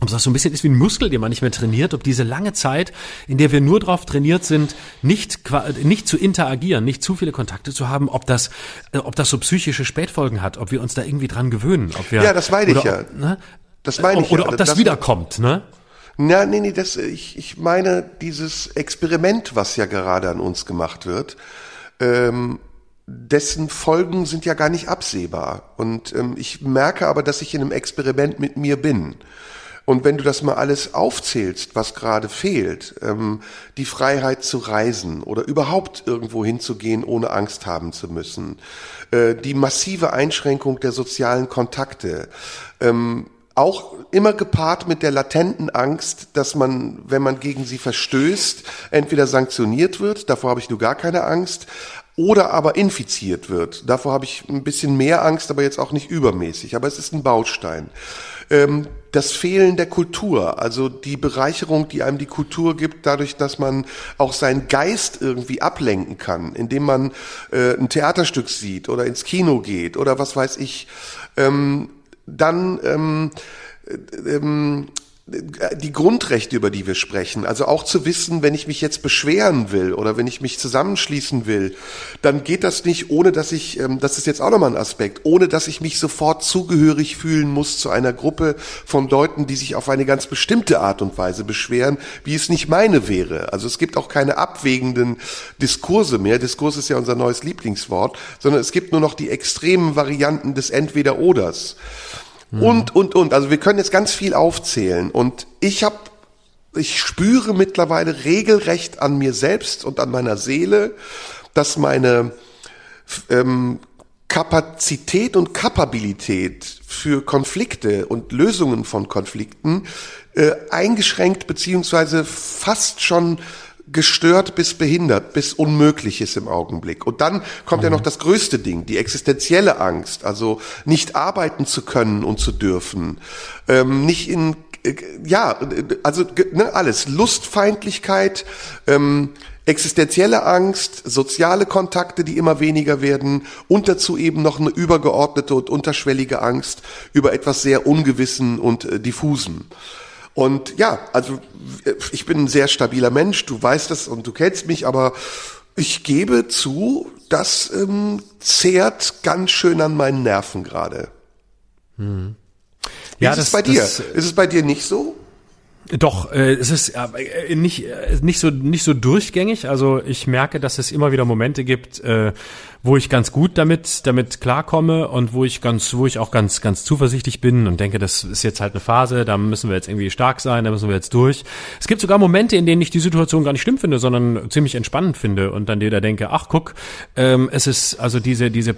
ob das so ein bisschen ist wie ein Muskel, den man nicht mehr trainiert, ob diese lange Zeit, in der wir nur darauf trainiert sind, nicht, nicht zu interagieren, nicht zu viele Kontakte zu haben, ob das, äh, ob das so psychische Spätfolgen hat, ob wir uns da irgendwie dran gewöhnen. Ob wir, ja, das meine ich ja. ne? Das meine ich oder ja. Oder ob das, das wiederkommt, ne? Na, nee, nee, das, ich, ich meine dieses Experiment, was ja gerade an uns gemacht wird, ähm, dessen Folgen sind ja gar nicht absehbar. Und ähm, ich merke aber, dass ich in einem Experiment mit mir bin. Und wenn du das mal alles aufzählst, was gerade fehlt, ähm, die Freiheit zu reisen oder überhaupt irgendwo hinzugehen, ohne Angst haben zu müssen, äh, die massive Einschränkung der sozialen Kontakte, ähm, auch immer gepaart mit der latenten Angst, dass man, wenn man gegen sie verstößt, entweder sanktioniert wird, davor habe ich nur gar keine Angst, oder aber infiziert wird. Davor habe ich ein bisschen mehr Angst, aber jetzt auch nicht übermäßig. Aber es ist ein Baustein. Ähm, das Fehlen der Kultur, also die Bereicherung, die einem die Kultur gibt, dadurch, dass man auch seinen Geist irgendwie ablenken kann, indem man äh, ein Theaterstück sieht oder ins Kino geht oder was weiß ich. Ähm, dann ähm, äh, ähm, die Grundrechte, über die wir sprechen, also auch zu wissen, wenn ich mich jetzt beschweren will oder wenn ich mich zusammenschließen will, dann geht das nicht, ohne dass ich, ähm, das ist jetzt auch nochmal ein Aspekt, ohne dass ich mich sofort zugehörig fühlen muss zu einer Gruppe von Leuten, die sich auf eine ganz bestimmte Art und Weise beschweren, wie es nicht meine wäre. Also es gibt auch keine abwägenden Diskurse mehr. Diskurs ist ja unser neues Lieblingswort, sondern es gibt nur noch die extremen Varianten des Entweder-Oders. Mhm. Und, und, und. Also wir können jetzt ganz viel aufzählen. Und ich habe, ich spüre mittlerweile regelrecht an mir selbst und an meiner Seele, dass meine ähm, Kapazität und Kapabilität für Konflikte und Lösungen von Konflikten äh, eingeschränkt beziehungsweise fast schon gestört bis behindert, bis unmöglich ist im Augenblick. Und dann kommt mhm. ja noch das größte Ding, die existenzielle Angst, also nicht arbeiten zu können und zu dürfen, ähm, nicht in äh, ja, also ne, alles Lustfeindlichkeit, ähm, existenzielle Angst, soziale Kontakte, die immer weniger werden und dazu eben noch eine übergeordnete und unterschwellige Angst über etwas sehr Ungewissen und äh, diffusen. Und ja, also ich bin ein sehr stabiler Mensch, du weißt das und du kennst mich, aber ich gebe zu, das ähm, zehrt ganz schön an meinen Nerven gerade. Hm. Ja, ist das, es bei dir? Das, ist es bei dir nicht so? Doch, äh, es ist äh, nicht äh, nicht so nicht so durchgängig. Also ich merke, dass es immer wieder Momente gibt, äh, wo ich ganz gut damit damit klarkomme und wo ich ganz wo ich auch ganz ganz zuversichtlich bin und denke, das ist jetzt halt eine Phase, da müssen wir jetzt irgendwie stark sein, da müssen wir jetzt durch. Es gibt sogar Momente, in denen ich die Situation gar nicht schlimm finde, sondern ziemlich entspannend finde und dann wieder denke, ach guck, ähm, es ist also diese diese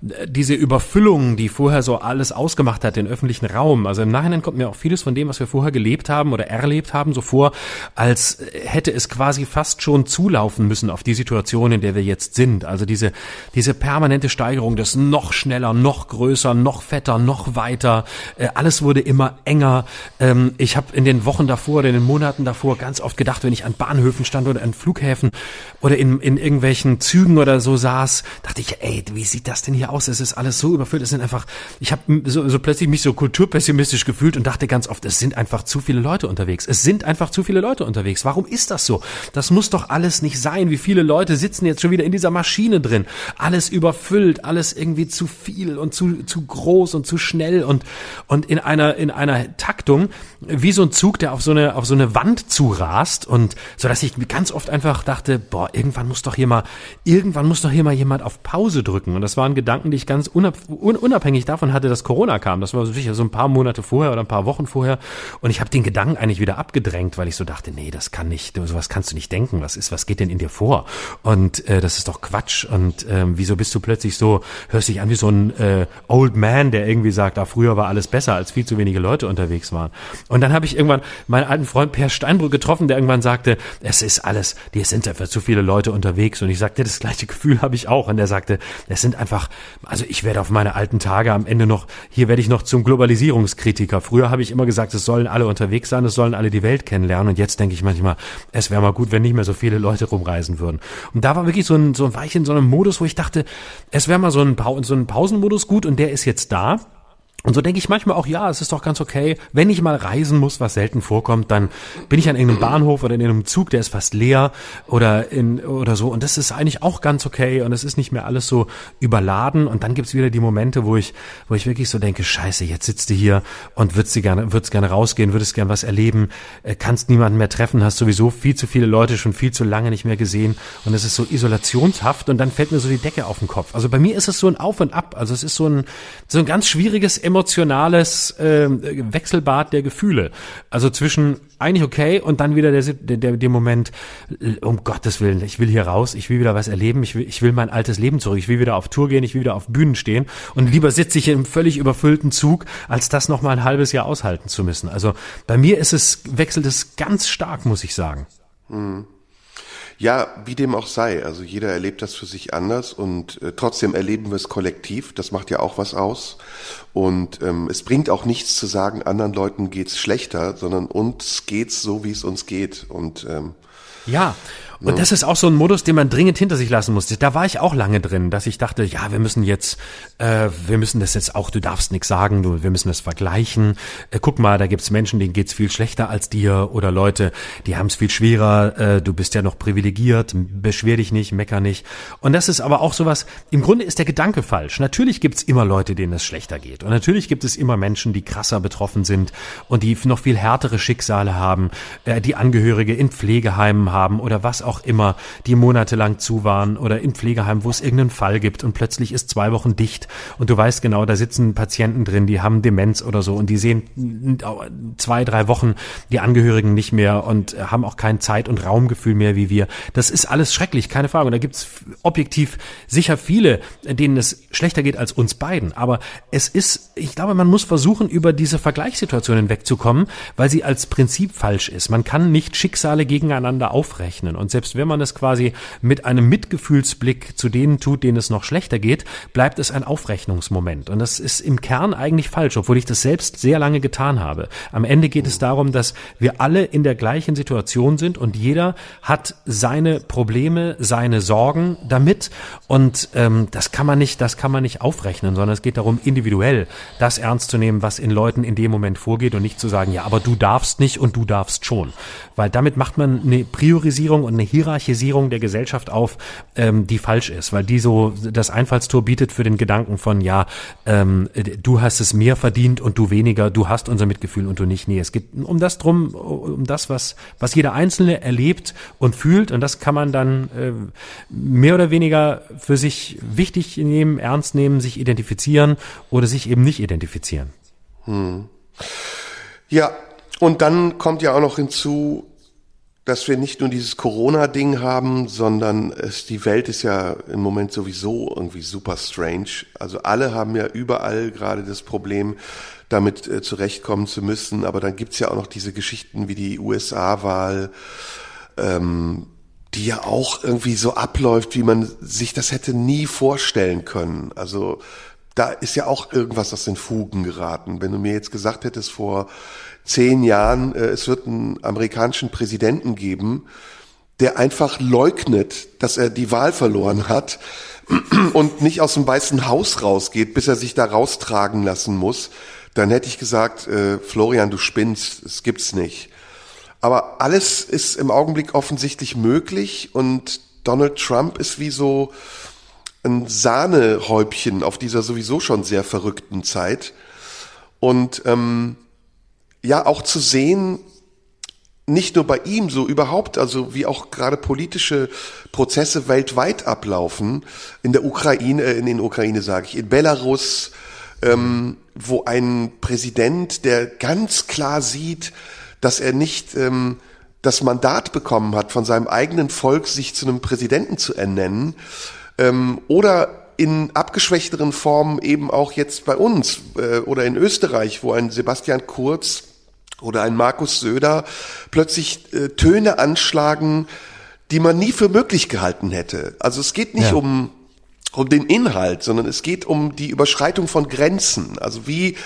diese Überfüllung, die vorher so alles ausgemacht hat, den öffentlichen Raum. Also im Nachhinein kommt mir auch vieles von dem, was wir vorher gelebt haben oder erlebt haben, so vor, als hätte es quasi fast schon zulaufen müssen auf die Situation, in der wir jetzt sind. Also diese diese permanente Steigerung des noch schneller, noch größer, noch fetter, noch weiter. Äh, alles wurde immer enger. Ähm, ich habe in den Wochen davor oder in den Monaten davor ganz oft gedacht, wenn ich an Bahnhöfen stand oder an Flughäfen oder in, in irgendwelchen Zügen oder so saß, dachte ich, ey, wie sieht das denn hier aus? Es ist alles so überfüllt. Es sind einfach, ich habe so, so plötzlich mich so kulturpessimistisch gefühlt und dachte ganz oft, es sind einfach zu viele Leute Leute unterwegs. Es sind einfach zu viele Leute unterwegs. Warum ist das so? Das muss doch alles nicht sein. Wie viele Leute sitzen jetzt schon wieder in dieser Maschine drin? Alles überfüllt, alles irgendwie zu viel und zu, zu groß und zu schnell und, und in einer, in einer Taktung, wie so ein Zug, der auf so eine, auf so eine Wand zurast und so, dass ich ganz oft einfach dachte, boah, irgendwann muss doch hier mal, irgendwann muss doch hier mal jemand auf Pause drücken. Und das waren Gedanken, die ich ganz unabhängig davon hatte, dass Corona kam. Das war sicher so ein paar Monate vorher oder ein paar Wochen vorher. Und ich habe den Gedanken eigentlich wieder abgedrängt, weil ich so dachte, nee, das kann nicht, sowas kannst du nicht denken. Was ist, was geht denn in dir vor? Und äh, das ist doch Quatsch. Und ähm, wieso bist du plötzlich so, hörst dich an wie so ein äh, Old Man, der irgendwie sagt, ah, früher war alles besser, als viel zu wenige Leute unterwegs waren. Und dann habe ich irgendwann meinen alten Freund Per Steinbrück getroffen, der irgendwann sagte, es ist alles, die sind einfach zu viele Leute unterwegs. Und ich sagte, das gleiche Gefühl habe ich auch. Und er sagte, es sind einfach, also ich werde auf meine alten Tage am Ende noch, hier werde ich noch zum Globalisierungskritiker. Früher habe ich immer gesagt, es sollen alle unterwegs sein, es sollen alle die Welt kennenlernen. Und jetzt denke ich manchmal, es wäre mal gut, wenn nicht mehr so viele Leute rumreisen würden. Und da war wirklich so ein, so ein Weich in so einem Modus, wo ich dachte, es wäre mal so ein, so ein Pausenmodus gut und der ist jetzt da. Und so denke ich manchmal auch, ja, es ist doch ganz okay, wenn ich mal reisen muss, was selten vorkommt, dann bin ich an irgendeinem Bahnhof oder in einem Zug, der ist fast leer oder in oder so. Und das ist eigentlich auch ganz okay und es ist nicht mehr alles so überladen. Und dann gibt's wieder die Momente, wo ich wo ich wirklich so denke, scheiße, jetzt sitzt du hier und würdest gerne würdest gerne rausgehen, würdest gerne was erleben, äh, kannst niemanden mehr treffen, hast sowieso viel zu viele Leute schon viel zu lange nicht mehr gesehen. Und es ist so isolationshaft und dann fällt mir so die Decke auf den Kopf. Also bei mir ist es so ein Auf und Ab, also es ist so ein so ein ganz schwieriges emotionales äh, Wechselbad der Gefühle. Also zwischen eigentlich okay und dann wieder der, der, der, der Moment, um Gottes Willen, ich will hier raus, ich will wieder was erleben, ich will, ich will mein altes Leben zurück, ich will wieder auf Tour gehen, ich will wieder auf Bühnen stehen und lieber sitze ich im völlig überfüllten Zug, als das noch mal ein halbes Jahr aushalten zu müssen. Also bei mir ist es, wechselt es ganz stark, muss ich sagen. Hm. Ja, wie dem auch sei. Also jeder erlebt das für sich anders und äh, trotzdem erleben wir es kollektiv. Das macht ja auch was aus. Und ähm, es bringt auch nichts zu sagen, anderen Leuten geht's schlechter, sondern uns geht's so, wie es uns geht. Und ähm, ja, und das ist auch so ein Modus, den man dringend hinter sich lassen muss. Da war ich auch lange drin, dass ich dachte, ja, wir müssen jetzt, äh, wir müssen das jetzt auch, du darfst nichts sagen, du, wir müssen das vergleichen. Äh, guck mal, da gibt's Menschen, denen geht's viel schlechter als dir oder Leute, die haben es viel schwerer, äh, du bist ja noch privilegiert, beschwer dich nicht, mecker nicht. Und das ist aber auch sowas, im Grunde ist der Gedanke falsch. Natürlich gibt's immer Leute, denen es schlechter geht. Und natürlich gibt es immer Menschen, die krasser betroffen sind und die noch viel härtere Schicksale haben, äh, die Angehörige in Pflegeheimen haben oder was auch immer, die monatelang zu waren oder in Pflegeheimen, wo es irgendeinen Fall gibt und plötzlich ist zwei Wochen dicht und du weißt genau, da sitzen Patienten drin, die haben Demenz oder so und die sehen zwei, drei Wochen die Angehörigen nicht mehr und haben auch kein Zeit- und Raumgefühl mehr wie wir. Das ist alles schrecklich, keine Frage. Und da gibt's objektiv sicher viele, denen es schlechter geht als uns beiden. Aber es ist, ich glaube, man muss versuchen, über diese Vergleichssituationen wegzukommen, weil sie als Prinzip falsch ist. Man kann nicht Schicksale gegeneinander aufrechnen. Und selbst wenn man es quasi mit einem Mitgefühlsblick zu denen tut, denen es noch schlechter geht, bleibt es ein Aufrechnungsmoment. Und das ist im Kern eigentlich falsch, obwohl ich das selbst sehr lange getan habe. Am Ende geht es darum, dass wir alle in der gleichen Situation sind und jeder hat seine Probleme, seine Sorgen damit. Und ähm, das kann man nicht, das kann man nicht aufrechnen, sondern es geht darum, individuell das ernst zu nehmen, was in Leuten in dem Moment vorgeht und nicht zu sagen, ja, aber du darfst nicht und du darfst schon. Weil damit macht man eine Priorisierung und eine Hierarchisierung der Gesellschaft auf, ähm, die falsch ist, weil die so das Einfallstor bietet für den Gedanken von, ja, ähm, du hast es mehr verdient und du weniger, du hast unser Mitgefühl und du nicht. Nee, es geht um das drum, um das, was, was jeder Einzelne erlebt und fühlt und das kann man dann äh, mehr oder weniger für sich wichtig nehmen, ernst nehmen, sich identifizieren oder sich eben nicht identifizieren. Hm. Ja, und dann kommt ja auch noch hinzu, dass wir nicht nur dieses Corona-Ding haben, sondern es, die Welt ist ja im Moment sowieso irgendwie super strange. Also alle haben ja überall gerade das Problem, damit äh, zurechtkommen zu müssen. Aber dann gibt's ja auch noch diese Geschichten wie die USA-Wahl, ähm, die ja auch irgendwie so abläuft, wie man sich das hätte nie vorstellen können. Also da ist ja auch irgendwas aus den Fugen geraten. Wenn du mir jetzt gesagt hättest vor zehn Jahren, äh, es wird einen amerikanischen Präsidenten geben, der einfach leugnet, dass er die Wahl verloren hat und nicht aus dem Weißen Haus rausgeht, bis er sich da raustragen lassen muss, dann hätte ich gesagt, äh, Florian, du spinnst, es gibt's nicht. Aber alles ist im Augenblick offensichtlich möglich und Donald Trump ist wie so ein Sahnehäubchen auf dieser sowieso schon sehr verrückten Zeit. Und ähm, ja, auch zu sehen, nicht nur bei ihm, so überhaupt, also wie auch gerade politische Prozesse weltweit ablaufen, in der Ukraine, äh, in den Ukraine sage ich, in Belarus, ähm, wo ein Präsident, der ganz klar sieht, dass er nicht ähm, das Mandat bekommen hat, von seinem eigenen Volk sich zu einem Präsidenten zu ernennen, ähm, oder in abgeschwächteren Formen eben auch jetzt bei uns äh, oder in Österreich, wo ein Sebastian Kurz oder ein Markus Söder plötzlich äh, Töne anschlagen, die man nie für möglich gehalten hätte. Also es geht nicht ja. um um den Inhalt, sondern es geht um die Überschreitung von Grenzen. Also wie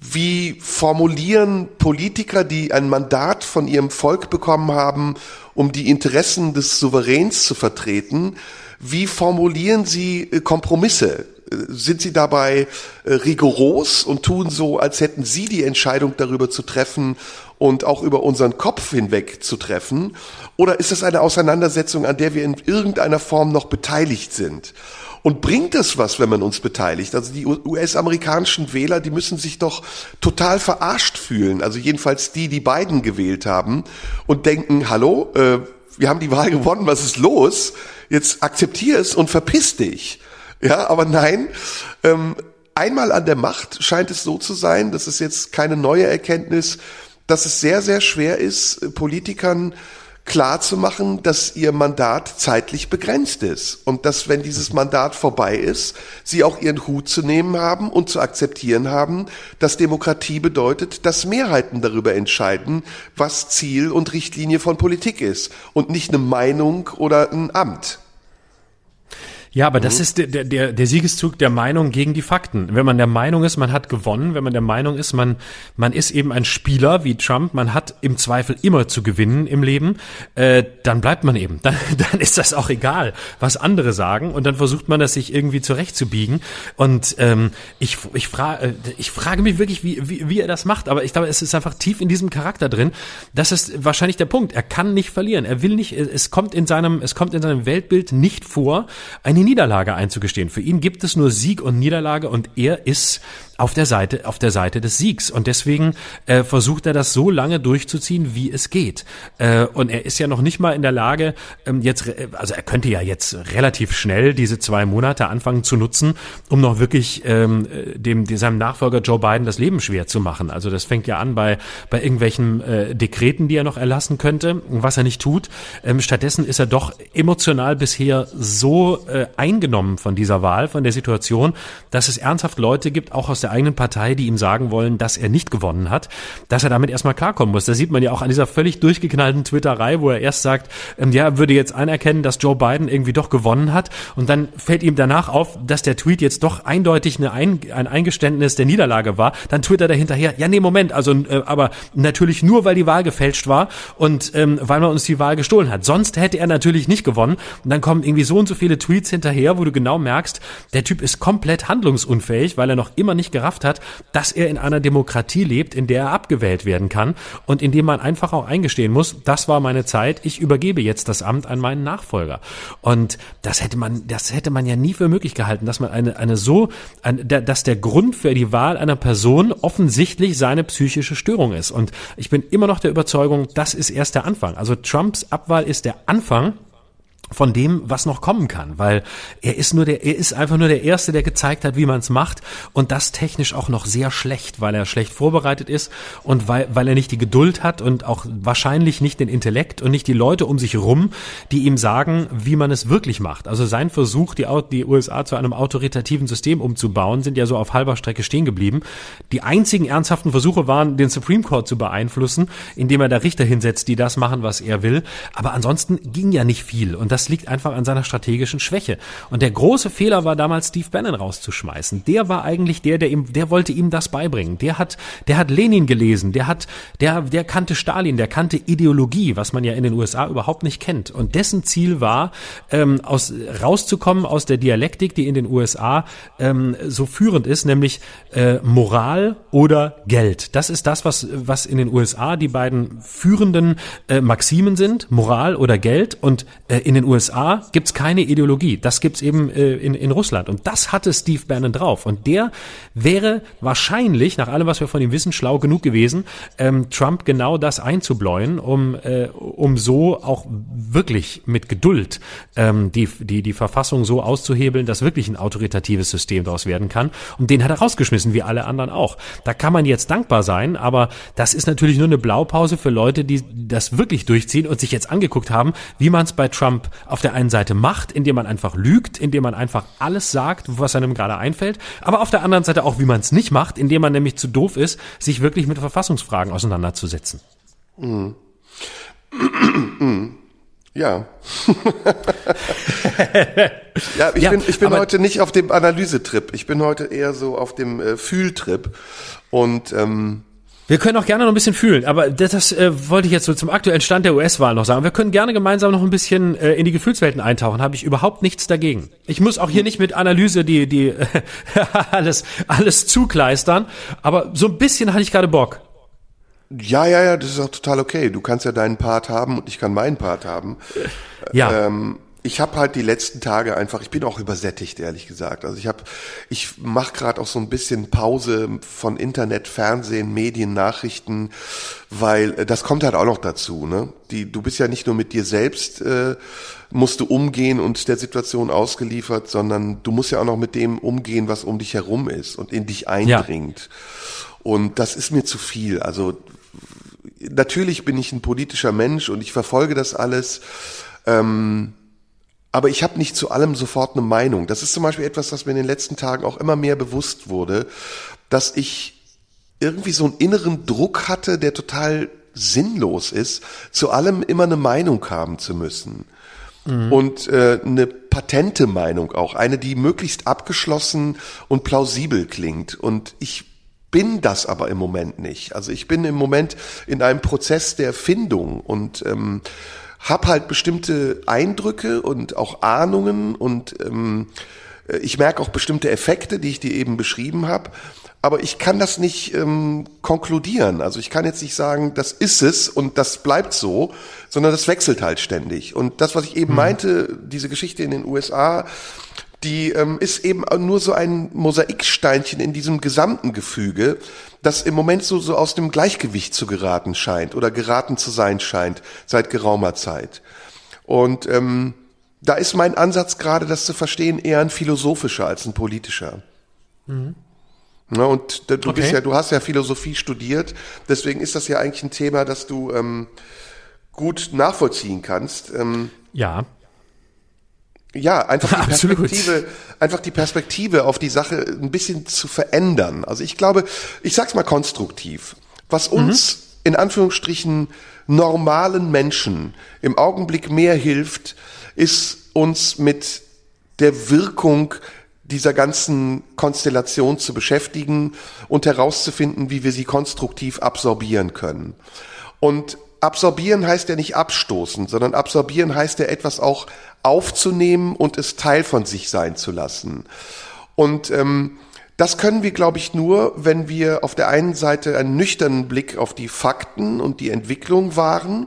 wie formulieren Politiker, die ein Mandat von ihrem Volk bekommen haben, um die Interessen des Souveräns zu vertreten, wie formulieren sie äh, Kompromisse? Sind sie dabei äh, rigoros und tun so, als hätten sie die Entscheidung darüber zu treffen und auch über unseren Kopf hinweg zu treffen? Oder ist es eine Auseinandersetzung, an der wir in irgendeiner Form noch beteiligt sind? Und bringt es was, wenn man uns beteiligt? Also die US-amerikanischen Wähler, die müssen sich doch total verarscht fühlen. Also jedenfalls die, die Biden gewählt haben und denken, hallo, äh, wir haben die Wahl gewonnen, was ist los? Jetzt akzeptier es und verpiss dich. Ja, aber nein, ähm, einmal an der Macht scheint es so zu sein, das ist jetzt keine neue Erkenntnis, dass es sehr, sehr schwer ist, Politikern klar zu machen, dass ihr Mandat zeitlich begrenzt ist und dass, wenn dieses Mandat vorbei ist, sie auch ihren Hut zu nehmen haben und zu akzeptieren haben, dass Demokratie bedeutet, dass Mehrheiten darüber entscheiden, was Ziel und Richtlinie von Politik ist und nicht eine Meinung oder ein Amt. Ja, aber mhm. das ist der, der, der Siegeszug der Meinung gegen die Fakten. Wenn man der Meinung ist, man hat gewonnen, wenn man der Meinung ist, man, man ist eben ein Spieler wie Trump, man hat im Zweifel immer zu gewinnen im Leben, äh, dann bleibt man eben. Dann, dann ist das auch egal, was andere sagen und dann versucht man das sich irgendwie zurechtzubiegen. Und ähm, ich, ich, fra äh, ich frage mich wirklich, wie, wie, wie er das macht, aber ich glaube, es ist einfach tief in diesem Charakter drin. Das ist wahrscheinlich der Punkt. Er kann nicht verlieren. Er will nicht, es kommt in seinem, es kommt in seinem Weltbild nicht vor, eine eine Niederlage einzugestehen. Für ihn gibt es nur Sieg und Niederlage und er ist auf der Seite, auf der Seite des Siegs. Und deswegen äh, versucht er das so lange durchzuziehen, wie es geht. Äh, und er ist ja noch nicht mal in der Lage, ähm, jetzt, also er könnte ja jetzt relativ schnell diese zwei Monate anfangen zu nutzen, um noch wirklich ähm, dem, seinem Nachfolger Joe Biden das Leben schwer zu machen. Also das fängt ja an bei, bei irgendwelchen äh, Dekreten, die er noch erlassen könnte, was er nicht tut. Ähm, stattdessen ist er doch emotional bisher so äh, eingenommen von dieser Wahl, von der Situation, dass es ernsthaft Leute gibt, auch aus der der eigenen Partei, die ihm sagen wollen, dass er nicht gewonnen hat, dass er damit erstmal klarkommen muss. Das sieht man ja auch an dieser völlig durchgeknallten Twitterei, wo er erst sagt, ähm, ja, würde jetzt anerkennen, dass Joe Biden irgendwie doch gewonnen hat und dann fällt ihm danach auf, dass der Tweet jetzt doch eindeutig eine ein, ein Eingeständnis der Niederlage war. Dann twittert er hinterher, ja, nee, Moment, also äh, aber natürlich nur, weil die Wahl gefälscht war und ähm, weil man uns die Wahl gestohlen hat. Sonst hätte er natürlich nicht gewonnen. Und dann kommen irgendwie so und so viele Tweets hinterher, wo du genau merkst, der Typ ist komplett handlungsunfähig, weil er noch immer nicht gerafft hat, dass er in einer Demokratie lebt, in der er abgewählt werden kann und in dem man einfach auch eingestehen muss, das war meine Zeit, ich übergebe jetzt das Amt an meinen Nachfolger. Und das hätte man, das hätte man ja nie für möglich gehalten, dass man eine, eine so, ein, dass der Grund für die Wahl einer Person offensichtlich seine psychische Störung ist. Und ich bin immer noch der Überzeugung, das ist erst der Anfang. Also Trumps Abwahl ist der Anfang von dem, was noch kommen kann, weil er ist nur der, er ist einfach nur der Erste, der gezeigt hat, wie man es macht und das technisch auch noch sehr schlecht, weil er schlecht vorbereitet ist und weil, weil er nicht die Geduld hat und auch wahrscheinlich nicht den Intellekt und nicht die Leute um sich rum, die ihm sagen, wie man es wirklich macht. Also sein Versuch, die, die USA zu einem autoritativen System umzubauen, sind ja so auf halber Strecke stehen geblieben. Die einzigen ernsthaften Versuche waren, den Supreme Court zu beeinflussen, indem er da Richter hinsetzt, die das machen, was er will. Aber ansonsten ging ja nicht viel und das das liegt einfach an seiner strategischen Schwäche. Und der große Fehler war damals Steve Bannon rauszuschmeißen. Der war eigentlich der, der ihm, der wollte ihm das beibringen. Der hat, der hat Lenin gelesen, der hat, der, der kannte Stalin, der kannte Ideologie, was man ja in den USA überhaupt nicht kennt. Und dessen Ziel war, ähm, aus, rauszukommen aus der Dialektik, die in den USA ähm, so führend ist, nämlich äh, Moral oder Geld. Das ist das, was, was in den USA die beiden führenden äh, Maximen sind, Moral oder Geld. Und äh, in den USA gibt's keine Ideologie. Das gibt's eben äh, in, in Russland. Und das hatte Steve Bannon drauf. Und der wäre wahrscheinlich, nach allem, was wir von ihm wissen, schlau genug gewesen, ähm, Trump genau das einzubläuen, um, äh, um so auch wirklich mit Geduld ähm, die, die, die Verfassung so auszuhebeln, dass wirklich ein autoritatives System daraus werden kann. Und den hat er rausgeschmissen, wie alle anderen auch. Da kann man jetzt dankbar sein, aber das ist natürlich nur eine Blaupause für Leute, die das wirklich durchziehen und sich jetzt angeguckt haben, wie man es bei Trump auf der einen Seite macht, indem man einfach lügt, indem man einfach alles sagt, was einem gerade einfällt, aber auf der anderen Seite auch, wie man es nicht macht, indem man nämlich zu doof ist, sich wirklich mit Verfassungsfragen auseinanderzusetzen. Mhm. Ja. ja, ich ja, bin, ich bin heute nicht auf dem Analysetrip. Ich bin heute eher so auf dem äh, Fühltrip. Und ähm, wir können auch gerne noch ein bisschen fühlen, aber das, das äh, wollte ich jetzt so zum aktuellen Stand der US-Wahl noch sagen. Wir können gerne gemeinsam noch ein bisschen äh, in die Gefühlswelten eintauchen, habe ich überhaupt nichts dagegen. Ich muss auch hier nicht mit Analyse die, die äh, alles, alles zukleistern, aber so ein bisschen hatte ich gerade Bock. Ja, ja, ja, das ist auch total okay. Du kannst ja deinen Part haben und ich kann meinen Part haben. Ja. Ähm, ich habe halt die letzten Tage einfach, ich bin auch übersättigt, ehrlich gesagt. Also ich habe, ich mache gerade auch so ein bisschen Pause von Internet, Fernsehen, Medien, Nachrichten, weil äh, das kommt halt auch noch dazu. Ne? Die, du bist ja nicht nur mit dir selbst äh, musst du umgehen und der Situation ausgeliefert, sondern du musst ja auch noch mit dem umgehen, was um dich herum ist und in dich eindringt. Ja. Und das ist mir zu viel. Also natürlich bin ich ein politischer Mensch und ich verfolge das alles. Ähm, aber ich habe nicht zu allem sofort eine Meinung. Das ist zum Beispiel etwas, was mir in den letzten Tagen auch immer mehr bewusst wurde, dass ich irgendwie so einen inneren Druck hatte, der total sinnlos ist, zu allem immer eine Meinung haben zu müssen. Mhm. Und äh, eine patente Meinung auch, eine, die möglichst abgeschlossen und plausibel klingt. Und ich bin das aber im Moment nicht. Also ich bin im Moment in einem Prozess der Findung und ähm, habe halt bestimmte Eindrücke und auch Ahnungen und ähm, äh, ich merke auch bestimmte Effekte, die ich dir eben beschrieben habe. Aber ich kann das nicht ähm, konkludieren. Also ich kann jetzt nicht sagen, das ist es und das bleibt so, sondern das wechselt halt ständig. Und das, was ich eben hm. meinte, diese Geschichte in den USA, die ähm, ist eben nur so ein Mosaiksteinchen in diesem gesamten Gefüge, das im Moment so, so aus dem Gleichgewicht zu geraten scheint oder geraten zu sein scheint seit geraumer Zeit. Und ähm, da ist mein Ansatz gerade, das zu verstehen, eher ein philosophischer als ein politischer. Mhm. Na, und du okay. bist ja, du hast ja Philosophie studiert, deswegen ist das ja eigentlich ein Thema, das du ähm, gut nachvollziehen kannst. Ähm, ja. Ja, einfach die Perspektive, einfach die Perspektive auf die Sache ein bisschen zu verändern. Also ich glaube, ich sag's mal konstruktiv. Was mhm. uns mhm. in Anführungsstrichen normalen Menschen im Augenblick mehr hilft, ist uns mit der Wirkung dieser ganzen Konstellation zu beschäftigen und herauszufinden, wie wir sie konstruktiv absorbieren können. Und absorbieren heißt ja nicht abstoßen, sondern absorbieren heißt ja etwas auch aufzunehmen und es Teil von sich sein zu lassen. Und ähm, das können wir, glaube ich, nur, wenn wir auf der einen Seite einen nüchternen Blick auf die Fakten und die Entwicklung wahren,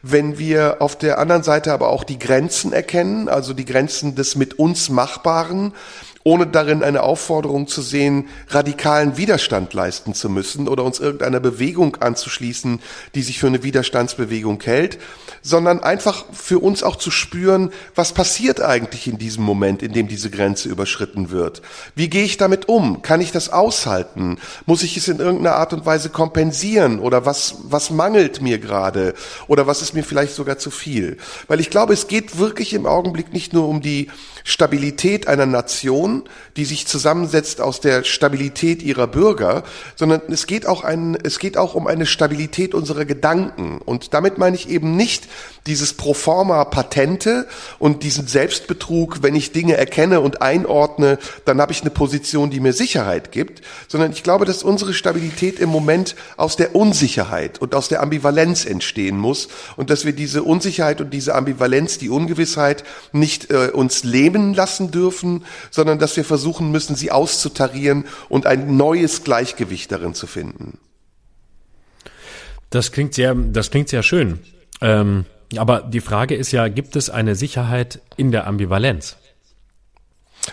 wenn wir auf der anderen Seite aber auch die Grenzen erkennen, also die Grenzen des mit uns Machbaren, ohne darin eine Aufforderung zu sehen, radikalen Widerstand leisten zu müssen oder uns irgendeiner Bewegung anzuschließen, die sich für eine Widerstandsbewegung hält, sondern einfach für uns auch zu spüren, was passiert eigentlich in diesem Moment, in dem diese Grenze überschritten wird. Wie gehe ich damit um? Kann ich das aushalten? Muss ich es in irgendeiner Art und Weise kompensieren? Oder was, was mangelt mir gerade? Oder was ist mir vielleicht sogar zu viel? Weil ich glaube, es geht wirklich im Augenblick nicht nur um die Stabilität einer Nation, die sich zusammensetzt aus der Stabilität ihrer Bürger, sondern es geht auch ein, es geht auch um eine Stabilität unserer Gedanken. Und damit meine ich eben nicht dieses Proforma Patente und diesen Selbstbetrug, wenn ich Dinge erkenne und einordne, dann habe ich eine Position, die mir Sicherheit gibt, sondern ich glaube, dass unsere Stabilität im Moment aus der Unsicherheit und aus der Ambivalenz entstehen muss und dass wir diese Unsicherheit und diese Ambivalenz, die Ungewissheit nicht äh, uns lähmen lassen dürfen, sondern dass wir versuchen müssen, sie auszutarieren und ein neues Gleichgewicht darin zu finden. Das klingt sehr, das klingt sehr schön. Ähm aber die Frage ist ja, gibt es eine Sicherheit in der Ambivalenz?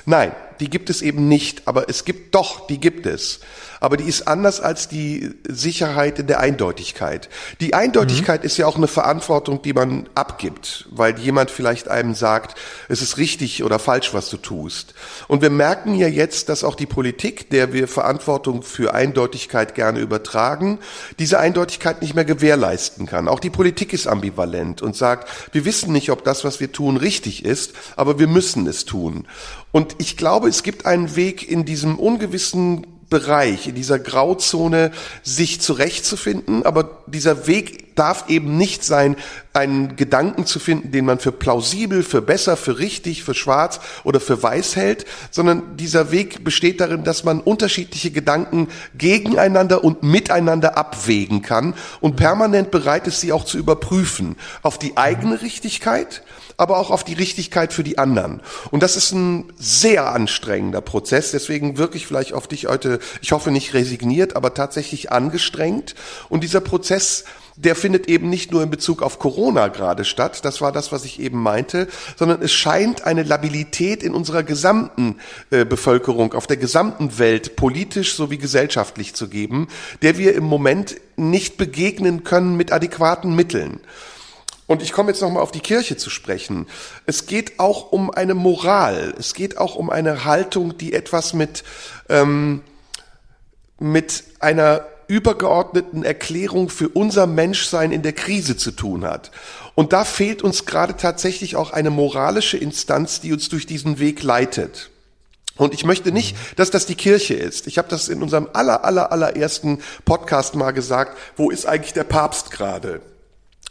Nein, die gibt es eben nicht, aber es gibt doch, die gibt es aber die ist anders als die Sicherheit in der Eindeutigkeit. Die Eindeutigkeit mhm. ist ja auch eine Verantwortung, die man abgibt, weil jemand vielleicht einem sagt, es ist richtig oder falsch, was du tust. Und wir merken ja jetzt, dass auch die Politik, der wir Verantwortung für Eindeutigkeit gerne übertragen, diese Eindeutigkeit nicht mehr gewährleisten kann. Auch die Politik ist ambivalent und sagt, wir wissen nicht, ob das, was wir tun, richtig ist, aber wir müssen es tun. Und ich glaube, es gibt einen Weg in diesem ungewissen Bereich, in dieser Grauzone sich zurechtzufinden, aber dieser Weg darf eben nicht sein, einen Gedanken zu finden, den man für plausibel, für besser, für richtig, für schwarz oder für weiß hält, sondern dieser Weg besteht darin, dass man unterschiedliche Gedanken gegeneinander und miteinander abwägen kann und permanent bereit ist, sie auch zu überprüfen. Auf die eigene Richtigkeit, aber auch auf die Richtigkeit für die anderen. Und das ist ein sehr anstrengender Prozess, deswegen wirklich vielleicht auf dich heute, ich hoffe nicht resigniert, aber tatsächlich angestrengt. Und dieser Prozess der findet eben nicht nur in Bezug auf Corona gerade statt, das war das, was ich eben meinte, sondern es scheint eine Labilität in unserer gesamten äh, Bevölkerung, auf der gesamten Welt, politisch sowie gesellschaftlich zu geben, der wir im Moment nicht begegnen können mit adäquaten Mitteln. Und ich komme jetzt nochmal auf die Kirche zu sprechen. Es geht auch um eine Moral. Es geht auch um eine Haltung, die etwas mit, ähm, mit einer übergeordneten Erklärung für unser Menschsein in der Krise zu tun hat. Und da fehlt uns gerade tatsächlich auch eine moralische Instanz, die uns durch diesen Weg leitet. Und ich möchte nicht, dass das die Kirche ist. Ich habe das in unserem aller, aller, allerersten Podcast mal gesagt. Wo ist eigentlich der Papst gerade?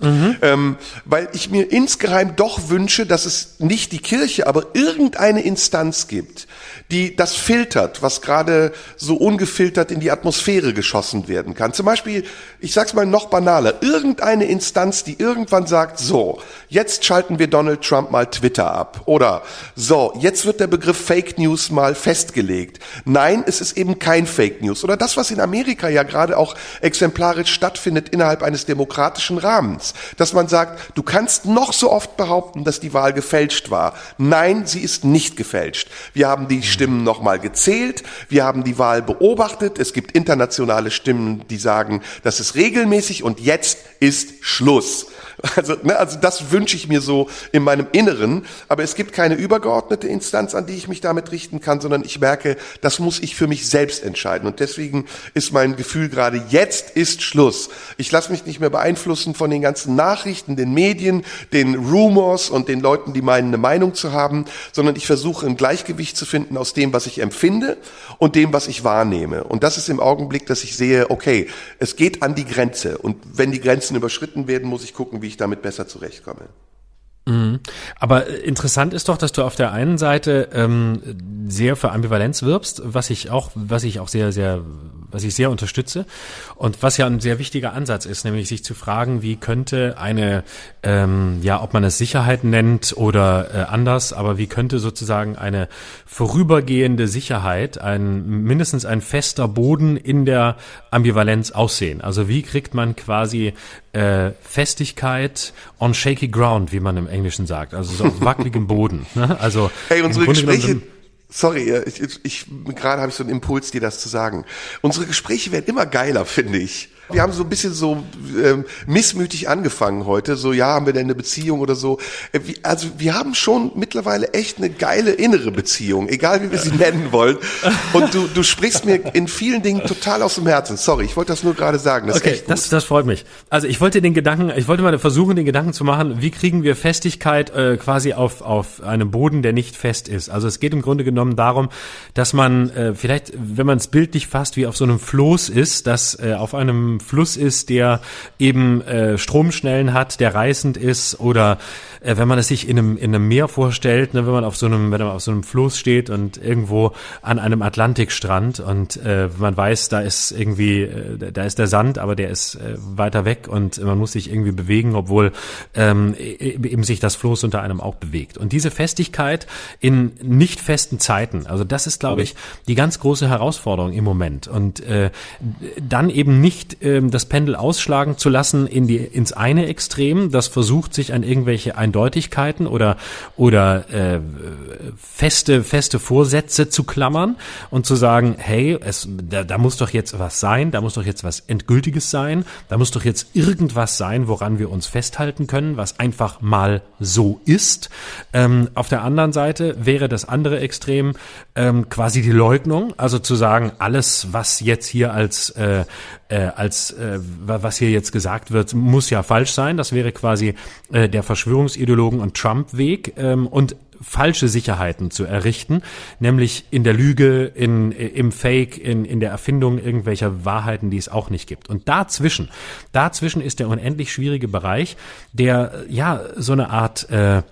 Mhm. Ähm, weil ich mir insgeheim doch wünsche, dass es nicht die Kirche, aber irgendeine Instanz gibt, die das filtert, was gerade so ungefiltert in die Atmosphäre geschossen werden kann. Zum Beispiel, ich sag's mal noch banaler, irgendeine Instanz, die irgendwann sagt, so, jetzt schalten wir Donald Trump mal Twitter ab. Oder so, jetzt wird der Begriff Fake News mal festgelegt. Nein, es ist eben kein Fake News. Oder das, was in Amerika ja gerade auch exemplarisch stattfindet innerhalb eines demokratischen Rahmens. Dass man sagt, du kannst noch so oft behaupten, dass die Wahl gefälscht war. Nein, sie ist nicht gefälscht. Wir haben die Stimmen nochmal gezählt. Wir haben die Wahl beobachtet. Es gibt internationale Stimmen, die sagen, das ist regelmäßig und jetzt ist Schluss. Also, ne, also das wünsche ich mir so in meinem Inneren. Aber es gibt keine übergeordnete Instanz, an die ich mich damit richten kann, sondern ich merke, das muss ich für mich selbst entscheiden. Und deswegen ist mein Gefühl gerade, jetzt ist Schluss. Ich lasse mich nicht mehr beeinflussen von den ganzen Nachrichten, den Medien, den Rumors und den Leuten, die meinen, eine Meinung zu haben, sondern ich versuche ein Gleichgewicht zu finden aus dem, was ich empfinde und dem, was ich wahrnehme. Und das ist im Augenblick, dass ich sehe, okay, es geht an die Grenze. Und wenn die Grenzen überschritten werden, muss ich gucken, wie ich damit besser zurechtkomme. Mhm. Aber interessant ist doch, dass du auf der einen Seite ähm, sehr für Ambivalenz wirbst, was ich auch, was ich auch sehr, sehr, was ich sehr unterstütze und was ja ein sehr wichtiger Ansatz ist, nämlich sich zu fragen, wie könnte eine, ähm, ja, ob man es Sicherheit nennt oder äh, anders, aber wie könnte sozusagen eine vorübergehende Sicherheit, ein mindestens ein fester Boden in der Ambivalenz aussehen? Also wie kriegt man quasi äh, Festigkeit on shaky ground, wie man im Englischen sagt, also so auf wackeligem Boden. Ne? Also hey, unsere Gespräche. Sorry, ich, ich, ich gerade habe ich so einen Impuls, dir das zu sagen. Unsere Gespräche werden immer geiler, finde ich. Wir haben so ein bisschen so ähm, missmütig angefangen heute. So, ja, haben wir denn eine Beziehung oder so? Äh, also wir haben schon mittlerweile echt eine geile innere Beziehung, egal wie wir sie nennen wollen. Und du, du sprichst mir in vielen Dingen total aus dem Herzen. Sorry, ich wollte das nur gerade sagen. Das okay, das, das freut mich. Also ich wollte den Gedanken, ich wollte mal versuchen, den Gedanken zu machen, wie kriegen wir Festigkeit äh, quasi auf, auf einem Boden, der nicht fest ist. Also es geht im Grunde genommen darum, dass man äh, vielleicht, wenn man es bildlich fasst, wie auf so einem Floß ist, dass äh, auf einem Fluss ist, der eben äh, Stromschnellen hat, der reißend ist oder äh, wenn man es sich in einem, in einem Meer vorstellt, ne, wenn man auf so einem, wenn man auf so einem Floß steht und irgendwo an einem Atlantikstrand und äh, man weiß, da ist irgendwie, äh, da ist der Sand, aber der ist äh, weiter weg und man muss sich irgendwie bewegen, obwohl ähm, e, eben sich das Floß unter einem auch bewegt. Und diese Festigkeit in nicht festen Zeiten, also das ist, glaube ich, die ganz große Herausforderung im Moment. Und äh, dann eben nicht äh, das Pendel ausschlagen zu lassen in die ins eine Extrem, das versucht sich an irgendwelche Eindeutigkeiten oder oder äh, feste feste Vorsätze zu klammern und zu sagen, hey, es da, da muss doch jetzt was sein, da muss doch jetzt was endgültiges sein, da muss doch jetzt irgendwas sein, woran wir uns festhalten können, was einfach mal so ist. Ähm, auf der anderen Seite wäre das andere Extrem ähm, quasi die Leugnung, also zu sagen, alles, was jetzt hier als äh, äh, als äh, was hier jetzt gesagt wird, muss ja falsch sein. Das wäre quasi äh, der Verschwörungsideologen und Trump-Weg ähm, und falsche Sicherheiten zu errichten, nämlich in der Lüge, in, im Fake, in, in der Erfindung irgendwelcher Wahrheiten, die es auch nicht gibt. Und dazwischen, dazwischen ist der unendlich schwierige Bereich, der ja so eine Art äh,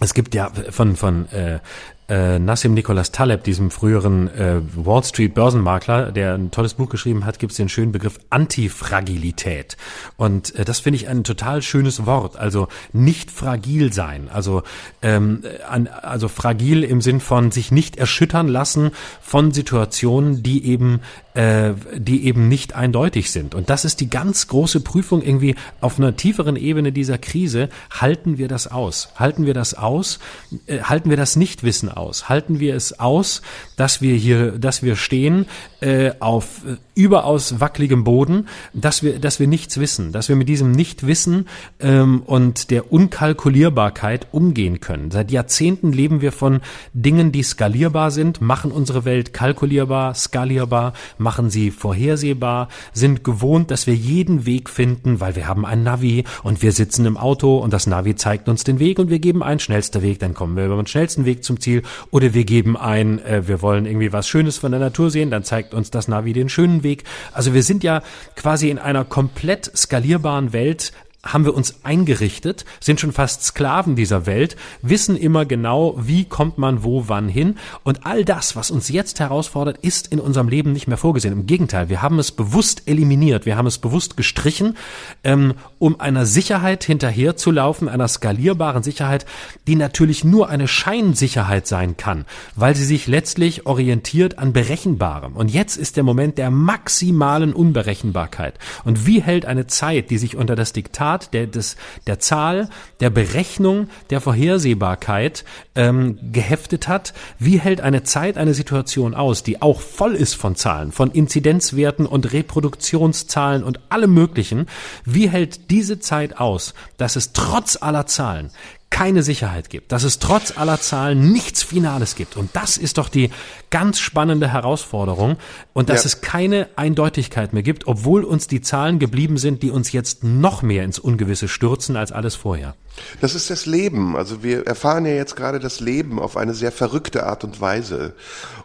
es gibt ja von von äh, äh, Nassim Nicholas Taleb, diesem früheren äh, Wall Street Börsenmakler, der ein tolles Buch geschrieben hat, gibt es den schönen Begriff Antifragilität. Und äh, das finde ich ein total schönes Wort. Also nicht fragil sein. Also, ähm, an, also fragil im Sinn von sich nicht erschüttern lassen von Situationen, die eben äh, die eben nicht eindeutig sind. Und das ist die ganz große Prüfung irgendwie auf einer tieferen Ebene dieser Krise. Halten wir das aus? Halten wir das aus? Äh, halten wir das Nichtwissen aus? Halten wir es aus, dass wir hier, dass wir stehen äh, auf äh, überaus wackeligem Boden, dass wir, dass wir nichts wissen, dass wir mit diesem Nichtwissen ähm, und der Unkalkulierbarkeit umgehen können. Seit Jahrzehnten leben wir von Dingen, die skalierbar sind, machen unsere Welt kalkulierbar, skalierbar, machen sie vorhersehbar, sind gewohnt, dass wir jeden Weg finden, weil wir haben ein Navi und wir sitzen im Auto und das Navi zeigt uns den Weg und wir geben einen schnellster Weg, dann kommen wir über den schnellsten Weg zum Ziel oder wir geben ein, äh, wir wollen irgendwie was Schönes von der Natur sehen, dann zeigt uns das Navi den schönen Weg. Also wir sind ja quasi in einer komplett skalierbaren Welt haben wir uns eingerichtet, sind schon fast Sklaven dieser Welt, wissen immer genau, wie kommt man wo wann hin. Und all das, was uns jetzt herausfordert, ist in unserem Leben nicht mehr vorgesehen. Im Gegenteil, wir haben es bewusst eliminiert, wir haben es bewusst gestrichen, ähm, um einer Sicherheit hinterherzulaufen, einer skalierbaren Sicherheit, die natürlich nur eine Scheinsicherheit sein kann, weil sie sich letztlich orientiert an Berechenbarem. Und jetzt ist der Moment der maximalen Unberechenbarkeit. Und wie hält eine Zeit, die sich unter das Diktat Grad der, des, der Zahl, der Berechnung, der Vorhersehbarkeit ähm, geheftet hat. Wie hält eine Zeit eine Situation aus, die auch voll ist von Zahlen, von Inzidenzwerten und Reproduktionszahlen und allem Möglichen? Wie hält diese Zeit aus, dass es trotz aller Zahlen keine Sicherheit gibt, dass es trotz aller Zahlen nichts Finales gibt. Und das ist doch die ganz spannende Herausforderung und dass ja. es keine Eindeutigkeit mehr gibt, obwohl uns die Zahlen geblieben sind, die uns jetzt noch mehr ins Ungewisse stürzen als alles vorher. Das ist das Leben. Also wir erfahren ja jetzt gerade das Leben auf eine sehr verrückte Art und Weise.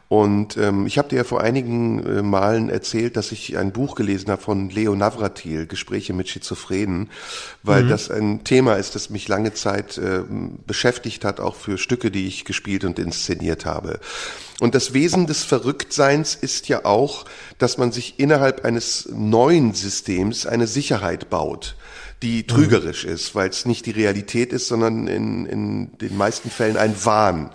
Und ähm, ich habe dir ja vor einigen äh, Malen erzählt, dass ich ein Buch gelesen habe von Leo Navratil, Gespräche mit Schizophrenen, weil mhm. das ein Thema ist, das mich lange Zeit äh, beschäftigt hat, auch für Stücke, die ich gespielt und inszeniert habe. Und das Wesen des Verrücktseins ist ja auch, dass man sich innerhalb eines neuen Systems eine Sicherheit baut die trügerisch ist, weil es nicht die Realität ist, sondern in, in den meisten Fällen ein Wahn.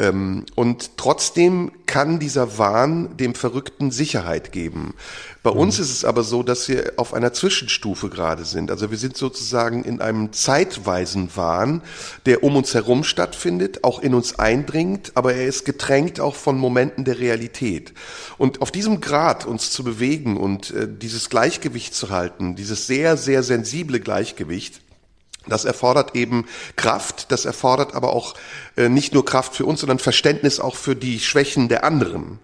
Ähm, und trotzdem kann dieser Wahn dem Verrückten Sicherheit geben. Bei uns ist es aber so, dass wir auf einer Zwischenstufe gerade sind. Also wir sind sozusagen in einem zeitweisen Wahn, der um uns herum stattfindet, auch in uns eindringt, aber er ist getränkt auch von Momenten der Realität. Und auf diesem Grad uns zu bewegen und äh, dieses Gleichgewicht zu halten, dieses sehr, sehr sensible Gleichgewicht, das erfordert eben Kraft, das erfordert aber auch äh, nicht nur Kraft für uns, sondern Verständnis auch für die Schwächen der anderen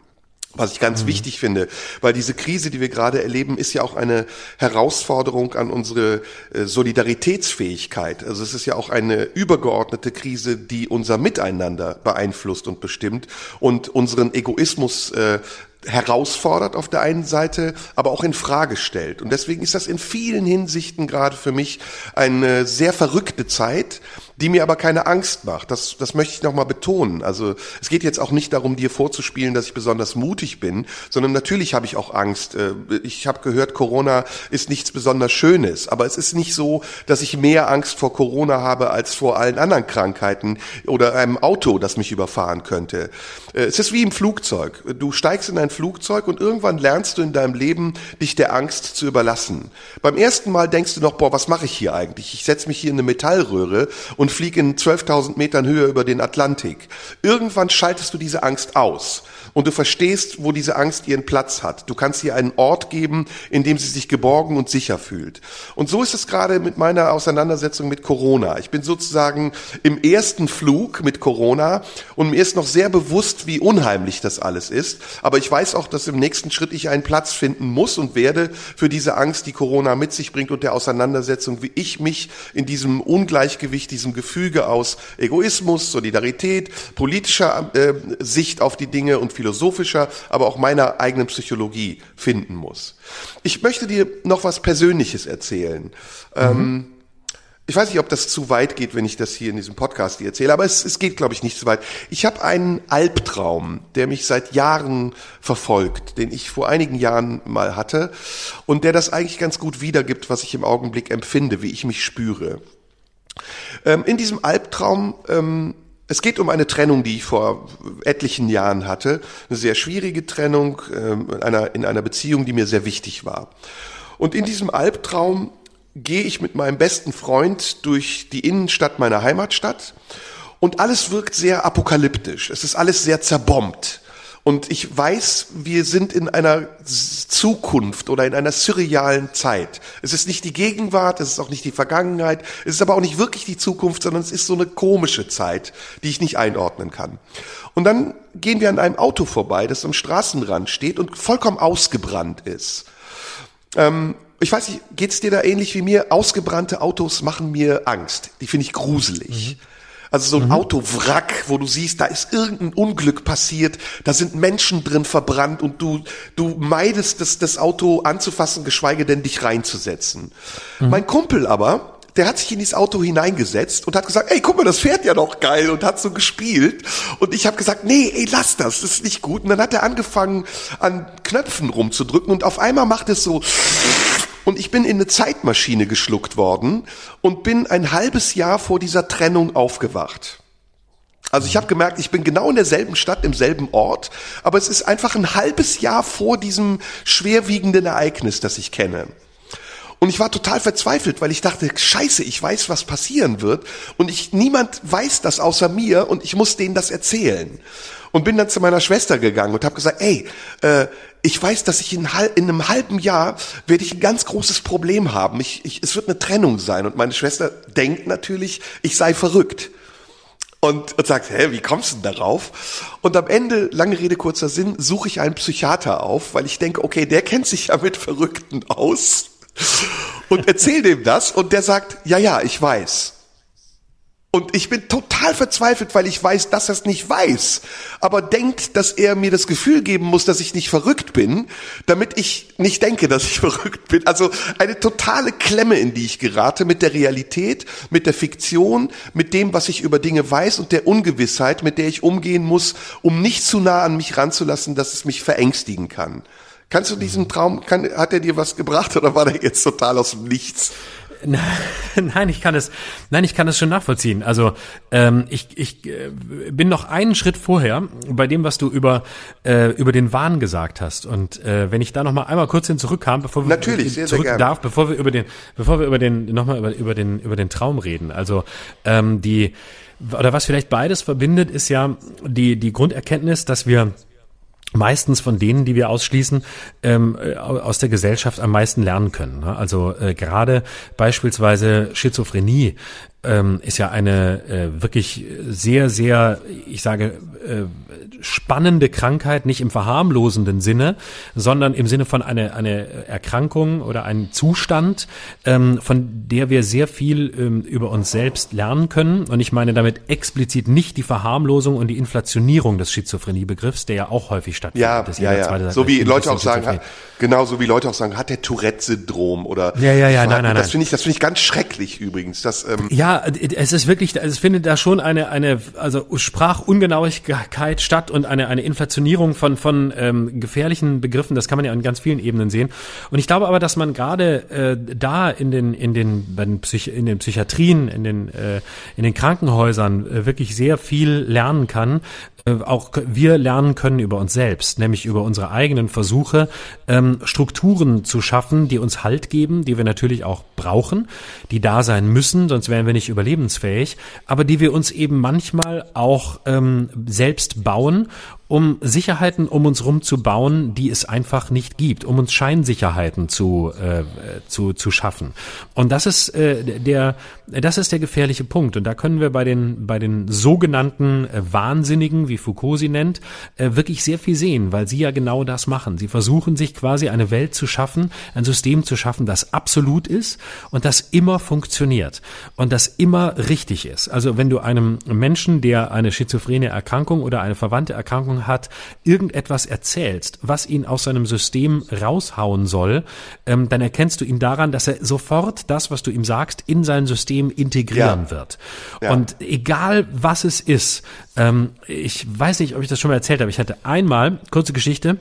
was ich ganz mhm. wichtig finde, weil diese Krise, die wir gerade erleben, ist ja auch eine Herausforderung an unsere äh, Solidaritätsfähigkeit. Also es ist ja auch eine übergeordnete Krise, die unser Miteinander beeinflusst und bestimmt und unseren Egoismus äh, herausfordert auf der einen Seite, aber auch in Frage stellt. Und deswegen ist das in vielen Hinsichten gerade für mich eine sehr verrückte Zeit, die mir aber keine Angst macht. Das, das möchte ich nochmal betonen. Also es geht jetzt auch nicht darum, dir vorzuspielen, dass ich besonders mutig bin, sondern natürlich habe ich auch Angst. Äh, ich habe gehört, Corona ist nichts besonders Schönes, aber es ist nicht so, dass ich mehr Angst vor Corona habe als vor allen anderen Krankheiten oder einem Auto, das mich überfahren könnte. Äh, es ist wie im Flugzeug. Du steigst in ein Flugzeug und irgendwann lernst du in deinem Leben, dich der Angst zu überlassen. Beim ersten Mal denkst du noch, boah, was mache ich hier eigentlich? Ich setze mich hier in eine Metallröhre und und flieg in 12.000 Metern Höhe über den Atlantik. Irgendwann schaltest du diese Angst aus und du verstehst, wo diese Angst ihren Platz hat. Du kannst ihr einen Ort geben, in dem sie sich geborgen und sicher fühlt. Und so ist es gerade mit meiner Auseinandersetzung mit Corona. Ich bin sozusagen im ersten Flug mit Corona und mir ist noch sehr bewusst, wie unheimlich das alles ist. Aber ich weiß auch, dass im nächsten Schritt ich einen Platz finden muss und werde für diese Angst, die Corona mit sich bringt und der Auseinandersetzung, wie ich mich in diesem Ungleichgewicht, diesem Gefüge aus Egoismus, Solidarität, politischer äh, Sicht auf die Dinge und philosophischer, aber auch meiner eigenen Psychologie finden muss. Ich möchte dir noch was Persönliches erzählen. Mhm. Ähm, ich weiß nicht, ob das zu weit geht, wenn ich das hier in diesem Podcast dir erzähle, aber es, es geht, glaube ich, nicht zu weit. Ich habe einen Albtraum, der mich seit Jahren verfolgt, den ich vor einigen Jahren mal hatte und der das eigentlich ganz gut wiedergibt, was ich im Augenblick empfinde, wie ich mich spüre. Ähm, in diesem Albtraum ähm, es geht um eine Trennung, die ich vor etlichen Jahren hatte. Eine sehr schwierige Trennung ähm, in einer, in einer Beziehung, die mir sehr wichtig war. Und in diesem Albtraum gehe ich mit meinem besten Freund durch die Innenstadt meiner Heimatstadt und alles wirkt sehr apokalyptisch. Es ist alles sehr zerbombt. Und ich weiß, wir sind in einer Zukunft oder in einer surrealen Zeit. Es ist nicht die Gegenwart, es ist auch nicht die Vergangenheit, es ist aber auch nicht wirklich die Zukunft, sondern es ist so eine komische Zeit, die ich nicht einordnen kann. Und dann gehen wir an einem Auto vorbei, das am Straßenrand steht und vollkommen ausgebrannt ist. Ähm, ich weiß nicht, geht's dir da ähnlich wie mir? Ausgebrannte Autos machen mir Angst. Die finde ich gruselig. Mhm. Also so ein mhm. Autowrack, wo du siehst, da ist irgendein Unglück passiert, da sind Menschen drin verbrannt und du, du meidest das, das Auto anzufassen, geschweige denn dich reinzusetzen. Mhm. Mein Kumpel aber, der hat sich in dieses Auto hineingesetzt und hat gesagt, ey, guck mal, das fährt ja noch geil und hat so gespielt. Und ich habe gesagt, nee, ey, lass das, das ist nicht gut. Und dann hat er angefangen, an Knöpfen rumzudrücken und auf einmal macht es so und ich bin in eine Zeitmaschine geschluckt worden und bin ein halbes Jahr vor dieser Trennung aufgewacht. Also ich habe gemerkt, ich bin genau in derselben Stadt, im selben Ort, aber es ist einfach ein halbes Jahr vor diesem schwerwiegenden Ereignis, das ich kenne. Und ich war total verzweifelt, weil ich dachte, scheiße, ich weiß, was passieren wird und ich, niemand weiß das außer mir und ich muss denen das erzählen. Und bin dann zu meiner Schwester gegangen und habe gesagt, ey, äh, ich weiß, dass ich in, in, einem halben Jahr werde ich ein ganz großes Problem haben. Ich, ich, es wird eine Trennung sein. Und meine Schwester denkt natürlich, ich sei verrückt. Und, und sagt, hä, wie kommst du denn darauf? Und am Ende, lange Rede, kurzer Sinn, suche ich einen Psychiater auf, weil ich denke, okay, der kennt sich ja mit Verrückten aus. Und erzähl dem das und der sagt, ja, ja, ich weiß. Und ich bin total verzweifelt, weil ich weiß, dass er es nicht weiß, aber denkt, dass er mir das Gefühl geben muss, dass ich nicht verrückt bin, damit ich nicht denke, dass ich verrückt bin. Also eine totale Klemme, in die ich gerate mit der Realität, mit der Fiktion, mit dem, was ich über Dinge weiß und der Ungewissheit, mit der ich umgehen muss, um nicht zu nah an mich ranzulassen, dass es mich verängstigen kann. Kannst du diesen Traum, kann, hat er dir was gebracht oder war der jetzt total aus dem Nichts? Nein, ich kann es, nein, ich kann es schon nachvollziehen. Also ähm, ich, ich äh, bin noch einen Schritt vorher bei dem, was du über äh, über den Wahn gesagt hast. Und äh, wenn ich da noch mal einmal kurz hin zurückkam, bevor wir Natürlich, sehr, zurück sehr darf, bevor wir über den, bevor wir über den noch mal über, über den über den Traum reden. Also ähm, die oder was vielleicht beides verbindet, ist ja die die Grunderkenntnis, dass wir meistens von denen, die wir ausschließen, ähm, äh, aus der Gesellschaft am meisten lernen können. Ne? Also äh, gerade beispielsweise Schizophrenie ähm, ist ja eine äh, wirklich sehr, sehr, ich sage, äh, spannende Krankheit, nicht im verharmlosenden Sinne, sondern im Sinne von einer eine Erkrankung oder einem Zustand, ähm, von der wir sehr viel ähm, über uns selbst lernen können. Und ich meine damit explizit nicht die Verharmlosung und die Inflationierung des Schizophreniebegriffs, der ja auch häufig stattfindet. Ja, ja, ja. So wie Leute auch sagen, genau so wie Leute auch sagen, hat der Tourette-Syndrom oder. Ja, ja, ja, nein, nein, Das finde ich, das finde ich ganz schrecklich übrigens. Das, ähm, ja, es ist wirklich, also es findet da schon eine, eine, also Sprachungenauigkeit statt und eine, eine Inflationierung von, von ähm, gefährlichen Begriffen. Das kann man ja an ganz vielen Ebenen sehen. Und ich glaube aber, dass man gerade äh, da in den, in den, in den Psychiatrien, in den, äh, in den Krankenhäusern äh, wirklich sehr viel lernen kann, auch wir lernen können über uns selbst, nämlich über unsere eigenen Versuche, ähm, Strukturen zu schaffen, die uns Halt geben, die wir natürlich auch brauchen, die da sein müssen, sonst wären wir nicht überlebensfähig, aber die wir uns eben manchmal auch ähm, selbst bauen um Sicherheiten um uns rum zu bauen, die es einfach nicht gibt, um uns Scheinsicherheiten zu, äh, zu, zu schaffen. Und das ist äh, der, das ist der gefährliche Punkt. Und da können wir bei den, bei den sogenannten äh, Wahnsinnigen, wie Foucault sie nennt, äh, wirklich sehr viel sehen, weil sie ja genau das machen. Sie versuchen sich quasi eine Welt zu schaffen, ein System zu schaffen, das absolut ist und das immer funktioniert und das immer richtig ist. Also wenn du einem Menschen, der eine schizophrene Erkrankung oder eine verwandte Erkrankung Ahnung hat, irgendetwas erzählst, was ihn aus seinem System raushauen soll, ähm, dann erkennst du ihn daran, dass er sofort das, was du ihm sagst, in sein System integrieren ja. wird. Ja. Und egal was es ist, ähm, ich weiß nicht, ob ich das schon mal erzählt habe, ich hatte einmal, kurze Geschichte,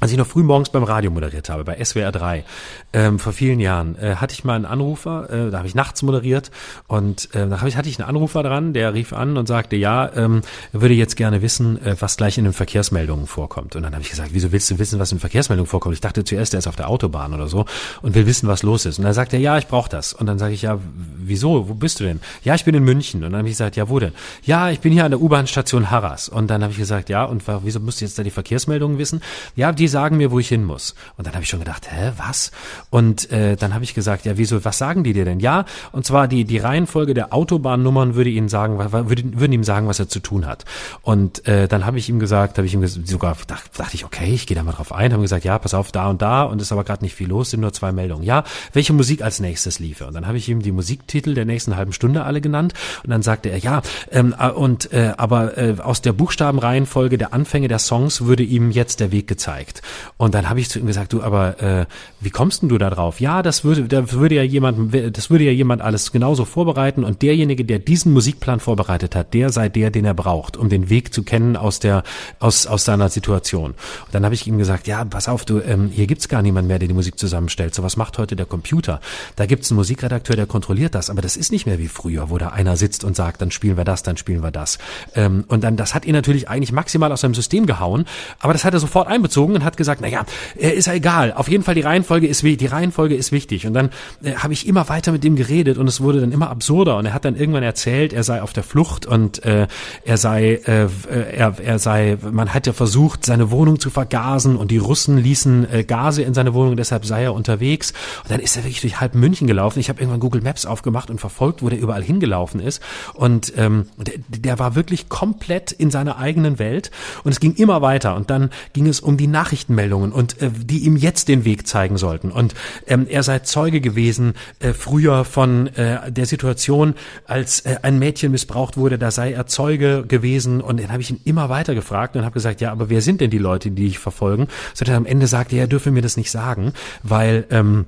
als ich noch früh morgens beim Radio moderiert habe, bei SWR 3, ähm, vor vielen Jahren, äh, hatte ich mal einen Anrufer, äh, da habe ich nachts moderiert und äh, da hab ich, hatte ich einen Anrufer dran, der rief an und sagte, ja, ähm, würde jetzt gerne wissen, äh, was gleich in den Verkehrsmeldungen vorkommt. Und dann habe ich gesagt, wieso willst du wissen, was in Verkehrsmeldungen vorkommt? Ich dachte zuerst, er ist auf der Autobahn oder so und will wissen, was los ist. Und dann sagt er, ja, ich brauche das. Und dann sage ich, ja, wieso, wo bist du denn? Ja, ich bin in München. Und dann habe ich gesagt, ja, wo denn? Ja, ich bin hier an der U-Bahn-Station Harras. Und dann habe ich gesagt, ja, und wieso musst du jetzt da die Verkehrsmeldungen wissen? Ja, die sagen mir, wo ich hin muss. Und dann habe ich schon gedacht, hä, was? Und äh, dann habe ich gesagt, ja, wieso, was sagen die dir denn? Ja, und zwar die, die Reihenfolge der Autobahnnummern würde ihnen sagen, würde, würden ihm sagen, was er zu tun hat. Und äh, dann habe ich ihm gesagt, habe ich ihm sogar, dachte, dachte ich, okay, ich gehe da mal drauf ein, habe gesagt, ja, pass auf, da und da und ist aber gerade nicht viel los, sind nur zwei Meldungen. Ja, welche Musik als nächstes liefe? Und dann habe ich ihm die Musiktitel der nächsten halben Stunde alle genannt und dann sagte er, ja, ähm, äh, und äh, aber äh, aus der Buchstabenreihenfolge der Anfänge der Songs würde ihm jetzt der Weg gezeigt. Und dann habe ich zu ihm gesagt, du, aber äh, wie kommst denn du da drauf? Ja, das würde, da würde ja jemand, das würde ja jemand alles genauso vorbereiten und derjenige, der diesen Musikplan vorbereitet hat, der sei der, den er braucht, um den Weg zu kennen aus der, aus, aus seiner Situation. Und dann habe ich ihm gesagt, ja, pass auf, du, ähm, hier gibt's gar niemand mehr, der die Musik zusammenstellt. So was macht heute der Computer. Da gibt's einen Musikredakteur, der kontrolliert das, aber das ist nicht mehr wie früher, wo da einer sitzt und sagt, dann spielen wir das, dann spielen wir das. Ähm, und dann, das hat ihn natürlich eigentlich maximal aus seinem System gehauen, aber das hat er sofort einbezogen und hat gesagt, naja, äh, ist ja egal. Auf jeden Fall die Reihenfolge ist die Reihenfolge ist wichtig. Und dann äh, habe ich immer weiter mit dem geredet und es wurde dann immer absurder. Und er hat dann irgendwann erzählt, er sei auf der Flucht und äh, er sei, äh, er, er sei, man hat ja versucht, seine Wohnung zu vergasen und die Russen ließen äh, Gase in seine Wohnung, deshalb sei er unterwegs. Und dann ist er wirklich durch halb München gelaufen. Ich habe irgendwann Google Maps aufgemacht und verfolgt, wo der überall hingelaufen ist. Und ähm, der, der war wirklich komplett in seiner eigenen Welt. Und es ging immer weiter. Und dann ging es um die Nachrichtenmeldungen und äh, die ihm jetzt den Weg zeigen sollten. Und ähm, er sei Zeuge gewesen äh, früher von äh, der Situation, als äh, ein Mädchen missbraucht wurde, da sei er Zeuge gewesen. Und dann habe ich ihn immer weiter gefragt und habe gesagt, ja, aber wer sind denn die Leute, die ich verfolgen? So, am Ende sagte er, er dürfe mir das nicht sagen, weil ähm,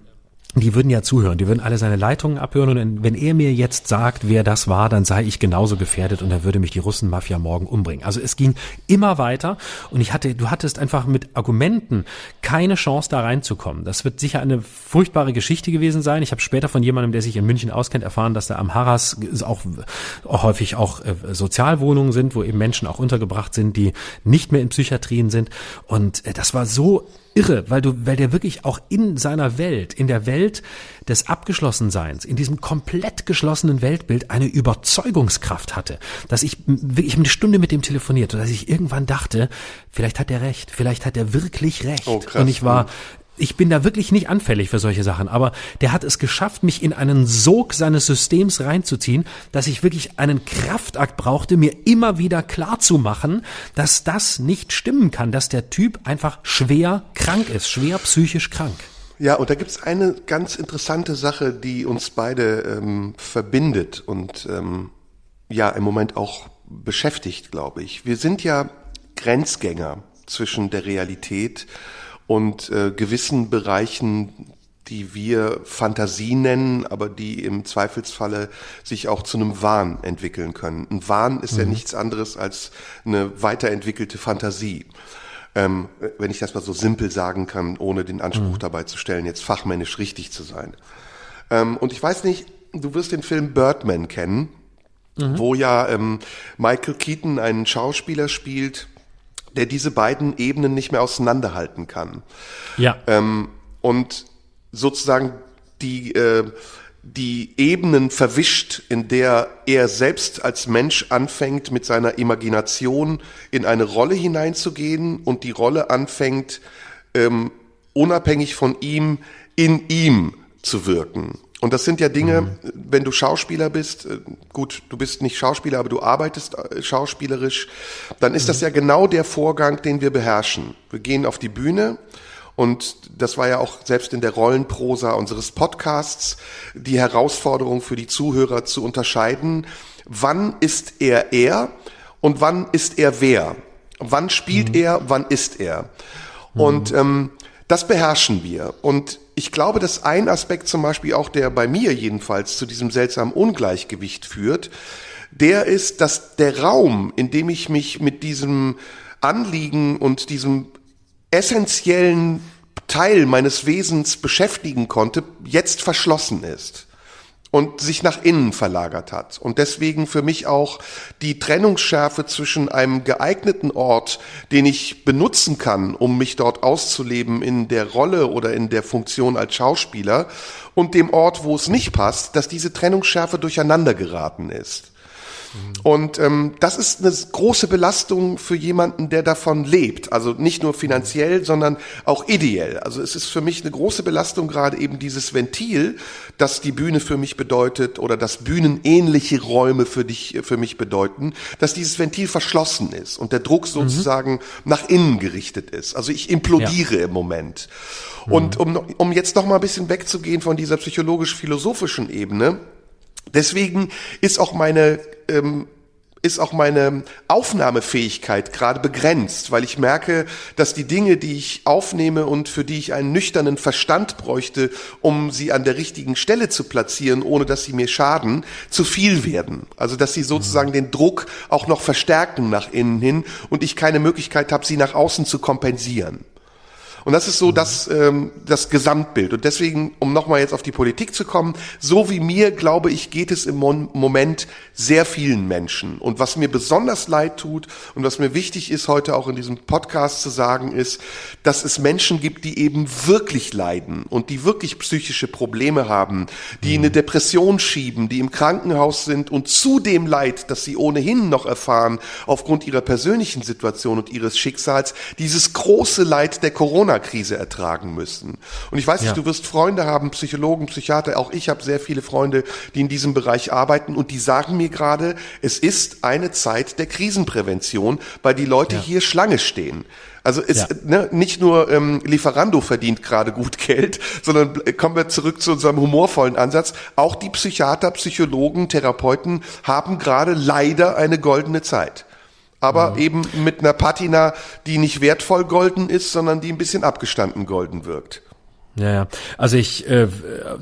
die würden ja zuhören, die würden alle seine Leitungen abhören und wenn er mir jetzt sagt, wer das war, dann sei ich genauso gefährdet und dann würde mich die Russenmafia morgen umbringen. Also es ging immer weiter und ich hatte, du hattest einfach mit Argumenten keine Chance da reinzukommen. Das wird sicher eine furchtbare Geschichte gewesen sein. Ich habe später von jemandem, der sich in München auskennt, erfahren, dass da am Harras auch, auch häufig auch äh, Sozialwohnungen sind, wo eben Menschen auch untergebracht sind, die nicht mehr in Psychiatrien sind und äh, das war so irre, weil du, weil der wirklich auch in seiner Welt, in der Welt des Abgeschlossenseins, in diesem komplett geschlossenen Weltbild eine Überzeugungskraft hatte, dass ich wirklich eine Stunde mit dem telefoniert und dass ich irgendwann dachte, vielleicht hat er recht, vielleicht hat er wirklich recht. Oh, krass. Und ich war ich bin da wirklich nicht anfällig für solche Sachen, aber der hat es geschafft, mich in einen Sog seines Systems reinzuziehen, dass ich wirklich einen Kraftakt brauchte, mir immer wieder klar zu machen, dass das nicht stimmen kann, dass der Typ einfach schwer krank ist, schwer psychisch krank. Ja, und da gibt's eine ganz interessante Sache, die uns beide ähm, verbindet und ähm, ja im Moment auch beschäftigt, glaube ich. Wir sind ja Grenzgänger zwischen der Realität und äh, gewissen Bereichen, die wir Fantasie nennen, aber die im Zweifelsfalle sich auch zu einem Wahn entwickeln können. Ein Wahn ist mhm. ja nichts anderes als eine weiterentwickelte Fantasie. Ähm, wenn ich das mal so simpel sagen kann, ohne den Anspruch mhm. dabei zu stellen, jetzt fachmännisch richtig zu sein. Ähm, und ich weiß nicht, du wirst den Film Birdman kennen, mhm. wo ja ähm, Michael Keaton einen Schauspieler spielt, der diese beiden Ebenen nicht mehr auseinanderhalten kann. Ja. Ähm, und sozusagen die, äh, die Ebenen verwischt, in der er selbst als Mensch anfängt, mit seiner Imagination in eine Rolle hineinzugehen und die Rolle anfängt, ähm, unabhängig von ihm, in ihm zu wirken. Und das sind ja Dinge, mhm. wenn du Schauspieler bist, äh, gut, du bist nicht Schauspieler, aber du arbeitest äh, schauspielerisch, dann ist mhm. das ja genau der Vorgang, den wir beherrschen. Wir gehen auf die Bühne und das war ja auch selbst in der Rollenprosa unseres Podcasts die Herausforderung für die Zuhörer zu unterscheiden, wann ist er er und wann ist er wer? Wann spielt mhm. er, wann ist er? Und mhm. ähm, das beherrschen wir. Und ich glaube, dass ein Aspekt zum Beispiel auch, der bei mir jedenfalls zu diesem seltsamen Ungleichgewicht führt, der ist, dass der Raum, in dem ich mich mit diesem Anliegen und diesem essentiellen Teil meines Wesens beschäftigen konnte, jetzt verschlossen ist und sich nach innen verlagert hat. Und deswegen für mich auch die Trennungsschärfe zwischen einem geeigneten Ort, den ich benutzen kann, um mich dort auszuleben in der Rolle oder in der Funktion als Schauspieler, und dem Ort, wo es nicht passt, dass diese Trennungsschärfe durcheinander geraten ist. Und ähm, das ist eine große Belastung für jemanden, der davon lebt. Also nicht nur finanziell, sondern auch ideell. Also es ist für mich eine große Belastung, gerade eben dieses Ventil, das die Bühne für mich bedeutet oder das bühnenähnliche Räume für dich, für mich bedeuten, dass dieses Ventil verschlossen ist und der Druck mhm. sozusagen mhm. nach innen gerichtet ist. Also ich implodiere ja. im Moment. Und mhm. um, um jetzt noch mal ein bisschen wegzugehen von dieser psychologisch-philosophischen Ebene, Deswegen ist auch meine ähm, ist auch meine Aufnahmefähigkeit gerade begrenzt, weil ich merke, dass die Dinge, die ich aufnehme und für die ich einen nüchternen Verstand bräuchte, um sie an der richtigen Stelle zu platzieren, ohne dass sie mir schaden, zu viel werden. Also dass sie sozusagen den Druck auch noch verstärken nach innen hin und ich keine Möglichkeit habe, sie nach außen zu kompensieren. Und das ist so das, ähm, das Gesamtbild. Und deswegen, um nochmal jetzt auf die Politik zu kommen, so wie mir, glaube ich, geht es im Moment sehr vielen Menschen. Und was mir besonders leid tut und was mir wichtig ist, heute auch in diesem Podcast zu sagen, ist, dass es Menschen gibt, die eben wirklich leiden und die wirklich psychische Probleme haben, die eine Depression schieben, die im Krankenhaus sind und zu dem Leid, das sie ohnehin noch erfahren, aufgrund ihrer persönlichen Situation und ihres Schicksals, dieses große Leid der Corona Corona-Krise ertragen müssen. Und ich weiß nicht, ja. du wirst Freunde haben, Psychologen, Psychiater, auch ich habe sehr viele Freunde, die in diesem Bereich arbeiten und die sagen mir gerade, es ist eine Zeit der Krisenprävention, weil die Leute ja. hier Schlange stehen. Also ist ja. ne, nicht nur ähm, Lieferando verdient gerade gut Geld, sondern kommen wir zurück zu unserem humorvollen Ansatz. Auch die Psychiater, Psychologen, Therapeuten haben gerade leider eine goldene Zeit aber mhm. eben mit einer Patina, die nicht wertvoll golden ist, sondern die ein bisschen abgestanden golden wirkt. Ja, ja. Also ich, äh,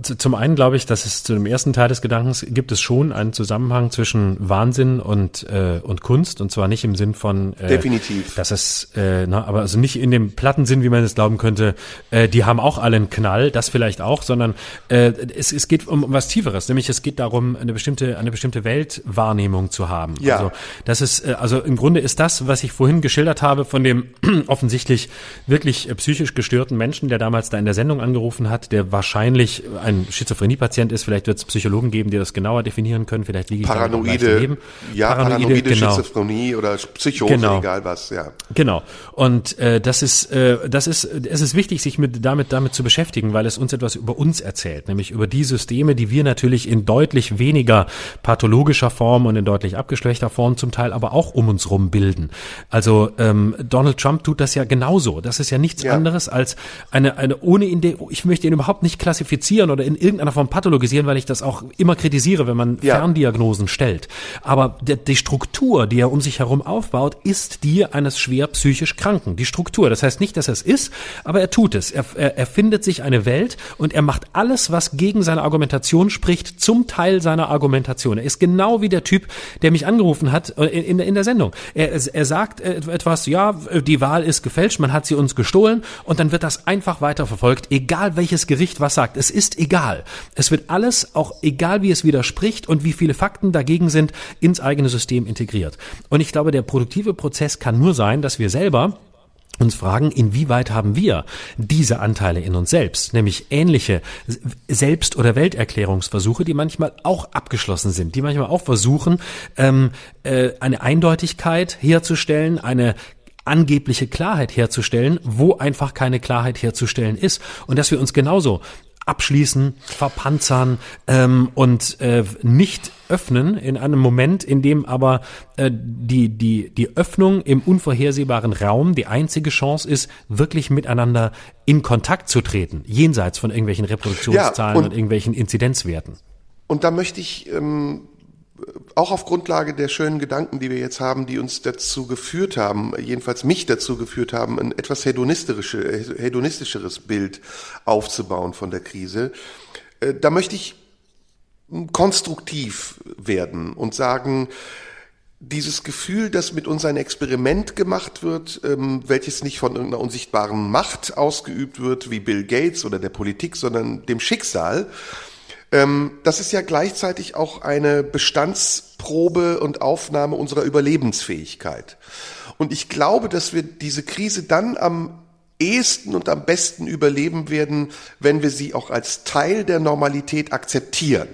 zum einen glaube ich, dass es zu dem ersten Teil des Gedankens gibt es schon einen Zusammenhang zwischen Wahnsinn und äh, und Kunst und zwar nicht im Sinn von äh, definitiv, dass es, äh, na, aber also nicht in dem platten Sinn, wie man es glauben könnte. Äh, die haben auch alle einen Knall, das vielleicht auch, sondern äh, es, es geht um, um was Tieferes, nämlich es geht darum, eine bestimmte eine bestimmte Weltwahrnehmung zu haben. Ja. Also das ist äh, also im Grunde ist das, was ich vorhin geschildert habe von dem offensichtlich wirklich äh, psychisch gestörten Menschen, der damals da in der Sendung angerufen hat, der wahrscheinlich ein Schizophrenie-Patient ist. Vielleicht wird es Psychologen geben, die das genauer definieren können. Vielleicht liege ich Paranoide, ja, paranoide, paranoide genau. Schizophrenie oder Psychose, genau. egal was, ja. Genau. Und äh, das ist, äh, das ist, es ist wichtig, sich mit damit damit zu beschäftigen, weil es uns etwas über uns erzählt, nämlich über die Systeme, die wir natürlich in deutlich weniger pathologischer Form und in deutlich abgeschwächter Form zum Teil aber auch um uns rum bilden. Also ähm, Donald Trump tut das ja genauso. Das ist ja nichts ja. anderes als eine eine ohne der ich möchte ihn überhaupt nicht klassifizieren oder in irgendeiner Form pathologisieren, weil ich das auch immer kritisiere, wenn man ja. Ferndiagnosen stellt. Aber der, die Struktur, die er um sich herum aufbaut, ist die eines schwer psychisch Kranken. Die Struktur. Das heißt nicht, dass er es ist, aber er tut es. Er, er, er findet sich eine Welt und er macht alles, was gegen seine Argumentation spricht, zum Teil seiner Argumentation. Er ist genau wie der Typ, der mich angerufen hat äh, in, in, der Sendung. Er, er sagt etwas, ja, die Wahl ist gefälscht, man hat sie uns gestohlen und dann wird das einfach weiterverfolgt, egal welches Gericht was sagt. Es ist egal. Es wird alles, auch egal wie es widerspricht und wie viele Fakten dagegen sind, ins eigene System integriert. Und ich glaube, der produktive Prozess kann nur sein, dass wir selber uns fragen, inwieweit haben wir diese Anteile in uns selbst, nämlich ähnliche Selbst- oder Welterklärungsversuche, die manchmal auch abgeschlossen sind, die manchmal auch versuchen, ähm, äh, eine Eindeutigkeit herzustellen, eine angebliche Klarheit herzustellen, wo einfach keine Klarheit herzustellen ist. Und dass wir uns genauso abschließen, verpanzern ähm, und äh, nicht öffnen in einem Moment, in dem aber äh, die, die, die Öffnung im unvorhersehbaren Raum die einzige Chance ist, wirklich miteinander in Kontakt zu treten, jenseits von irgendwelchen Reproduktionszahlen ja, und, und, irgendwelchen Inzidenzwerten. Und da möchte ich ähm, auch auf Grundlage der schönen Gedanken, die wir jetzt haben, die uns dazu geführt haben, jedenfalls mich dazu geführt haben, ein etwas hedonistische, hedonistischeres Bild aufzubauen von der Krise. Äh, da möchte ich konstruktiv werden und sagen, dieses Gefühl, dass mit uns ein Experiment gemacht wird, ähm, welches nicht von irgendeiner unsichtbaren Macht ausgeübt wird, wie Bill Gates oder der Politik, sondern dem Schicksal, das ist ja gleichzeitig auch eine Bestandsprobe und Aufnahme unserer Überlebensfähigkeit. Und ich glaube, dass wir diese Krise dann am ehesten und am besten überleben werden, wenn wir sie auch als Teil der Normalität akzeptieren.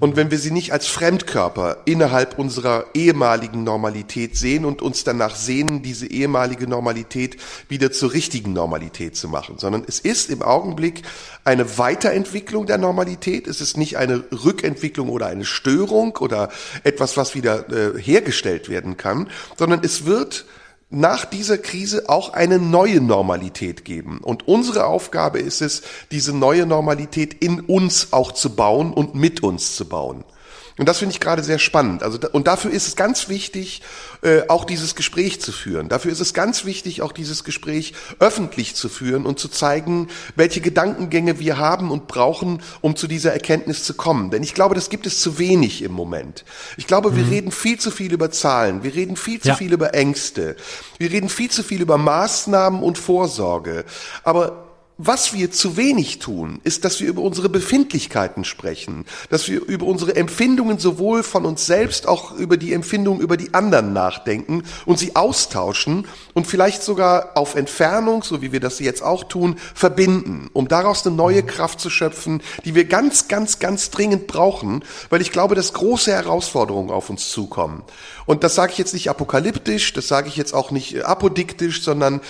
Und wenn wir sie nicht als Fremdkörper innerhalb unserer ehemaligen Normalität sehen und uns danach sehnen, diese ehemalige Normalität wieder zur richtigen Normalität zu machen, sondern es ist im Augenblick eine Weiterentwicklung der Normalität. Es ist nicht eine Rückentwicklung oder eine Störung oder etwas, was wieder äh, hergestellt werden kann, sondern es wird nach dieser Krise auch eine neue Normalität geben. Und unsere Aufgabe ist es, diese neue Normalität in uns auch zu bauen und mit uns zu bauen. Und das finde ich gerade sehr spannend. Also und dafür ist es ganz wichtig, äh, auch dieses Gespräch zu führen. Dafür ist es ganz wichtig, auch dieses Gespräch öffentlich zu führen und zu zeigen, welche Gedankengänge wir haben und brauchen, um zu dieser Erkenntnis zu kommen. Denn ich glaube, das gibt es zu wenig im Moment. Ich glaube, wir mhm. reden viel zu viel über Zahlen, wir reden viel zu ja. viel über Ängste, wir reden viel zu viel über Maßnahmen und Vorsorge. Aber was wir zu wenig tun, ist, dass wir über unsere Befindlichkeiten sprechen, dass wir über unsere Empfindungen sowohl von uns selbst, auch über die Empfindungen über die anderen nachdenken und sie austauschen und vielleicht sogar auf Entfernung, so wie wir das jetzt auch tun, verbinden, um daraus eine neue Kraft zu schöpfen, die wir ganz, ganz, ganz dringend brauchen, weil ich glaube, dass große Herausforderungen auf uns zukommen. Und das sage ich jetzt nicht apokalyptisch, das sage ich jetzt auch nicht apodiktisch, sondern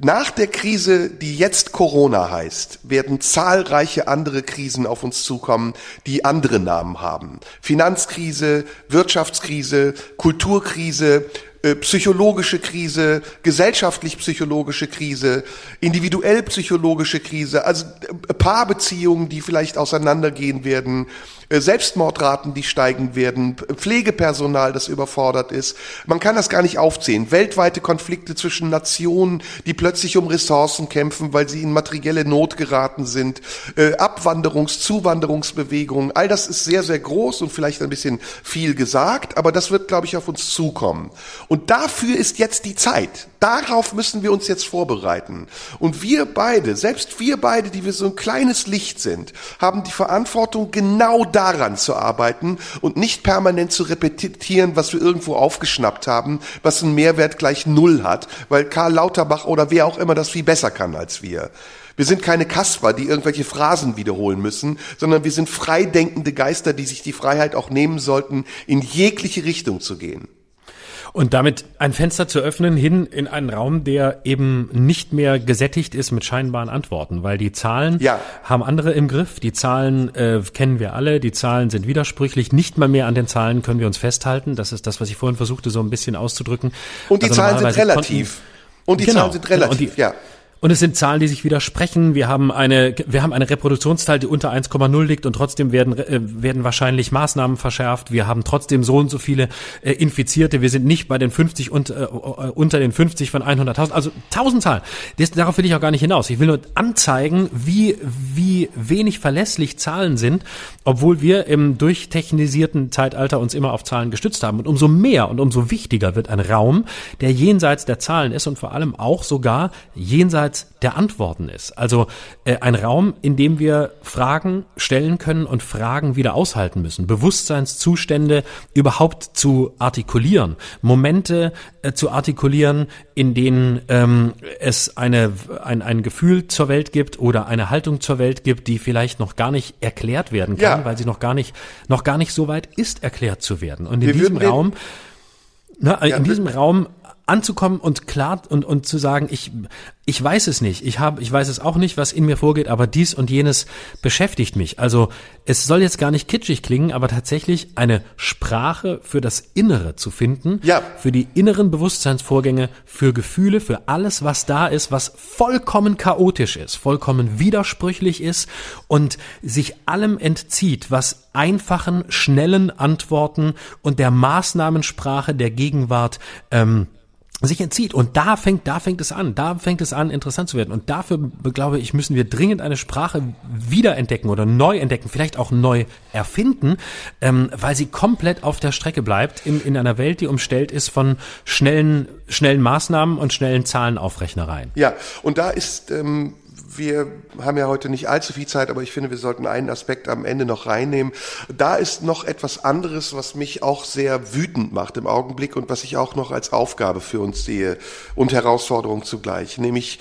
nach der Krise, die jetzt Corona heißt, werden zahlreiche andere Krisen auf uns zukommen, die andere Namen haben. Finanzkrise, Wirtschaftskrise, Kulturkrise, äh, psychologische Krise, gesellschaftlich-psychologische Krise, individuell-psychologische Krise, also äh, Paarbeziehungen, die vielleicht auseinandergehen werden, äh, Selbstmordraten, die steigen werden, Pflegepersonal, das überfordert ist. Man kann das gar nicht aufzählen. Weltweite Konflikte zwischen Nationen, die plötzlich um Ressourcen kämpfen, weil sie in materielle Not geraten sind, Abwanderungs-, Zuwanderungsbewegungen, all das ist sehr, sehr groß und vielleicht ein bisschen viel gesagt, aber das wird, glaube ich, auf uns zukommen. Und dafür ist jetzt die Zeit. Darauf müssen wir uns jetzt vorbereiten. Und wir beide, selbst wir beide, die wir so ein kleines Licht sind, haben die Verantwortung, genau daran zu arbeiten und nicht permanent zu repetieren, was wir irgendwo aufgeschnappt haben, was einen Mehrwert gleich Null hat, weil Karl Lauterbach oder wer auch immer das viel besser kann als wir. Wir sind keine Kasper, die irgendwelche Phrasen wiederholen müssen, sondern wir sind freidenkende Geister, die sich die Freiheit auch nehmen sollten, in jegliche Richtung zu gehen. Und damit ein Fenster zu öffnen hin in einen Raum, der eben nicht mehr gesättigt ist mit scheinbaren Antworten, weil die Zahlen ja. haben andere im Griff. Die Zahlen äh, kennen wir alle. Die Zahlen sind widersprüchlich. Nicht mal mehr an den Zahlen können wir uns festhalten. Das ist das, was ich vorhin versuchte, so ein bisschen auszudrücken. Und die also Zahlen sind relativ. Und die genau, Zahlen sind relativ, genau, die, ja. Und es sind Zahlen, die sich widersprechen. Wir haben eine, wir haben eine Reproduktionszahl, die unter 1,0 liegt und trotzdem werden, äh, werden wahrscheinlich Maßnahmen verschärft. Wir haben trotzdem so und so viele äh, Infizierte. Wir sind nicht bei den 50 und äh, unter den 50 von 100.000. Also 1000 Zahlen. Das, darauf will ich auch gar nicht hinaus. Ich will nur anzeigen, wie, wie wenig verlässlich Zahlen sind, obwohl wir im durchtechnisierten Zeitalter uns immer auf Zahlen gestützt haben. Und umso mehr und umso wichtiger wird ein Raum, der jenseits der Zahlen ist und vor allem auch sogar jenseits jenseits der Antworten ist. Also äh, ein Raum, in dem wir Fragen stellen können und Fragen wieder aushalten müssen, Bewusstseinszustände überhaupt zu artikulieren, Momente äh, zu artikulieren, in denen ähm, es eine, ein, ein Gefühl zur Welt gibt oder eine Haltung zur Welt gibt, die vielleicht noch gar nicht erklärt werden kann, ja. weil sie noch gar nicht, noch gar nicht so weit ist, erklärt zu werden. Und in wir diesem Raum, na, ja, in diesem Raum anzukommen und klar und und zu sagen, ich ich weiß es nicht, ich habe ich weiß es auch nicht, was in mir vorgeht, aber dies und jenes beschäftigt mich. Also es soll jetzt gar nicht kitschig klingen, aber tatsächlich eine Sprache für das Innere zu finden, ja. für die inneren Bewusstseinsvorgänge, für Gefühle, für alles, was da ist, was vollkommen chaotisch ist, vollkommen widersprüchlich ist und sich allem entzieht, was einfachen, schnellen Antworten und der Maßnahmensprache der Gegenwart ähm, sich entzieht. Und da fängt, da fängt es an. Da fängt es an, interessant zu werden. Und dafür, glaube ich, müssen wir dringend eine Sprache wiederentdecken oder neu entdecken, vielleicht auch neu erfinden, ähm, weil sie komplett auf der Strecke bleibt in, in einer Welt, die umstellt ist von schnellen, schnellen Maßnahmen und schnellen Zahlenaufrechnereien. Ja, und da ist, ähm, wir haben ja heute nicht allzu viel Zeit, aber ich finde, wir sollten einen Aspekt am Ende noch reinnehmen. Da ist noch etwas anderes, was mich auch sehr wütend macht im Augenblick und was ich auch noch als Aufgabe für uns sehe und Herausforderung zugleich, nämlich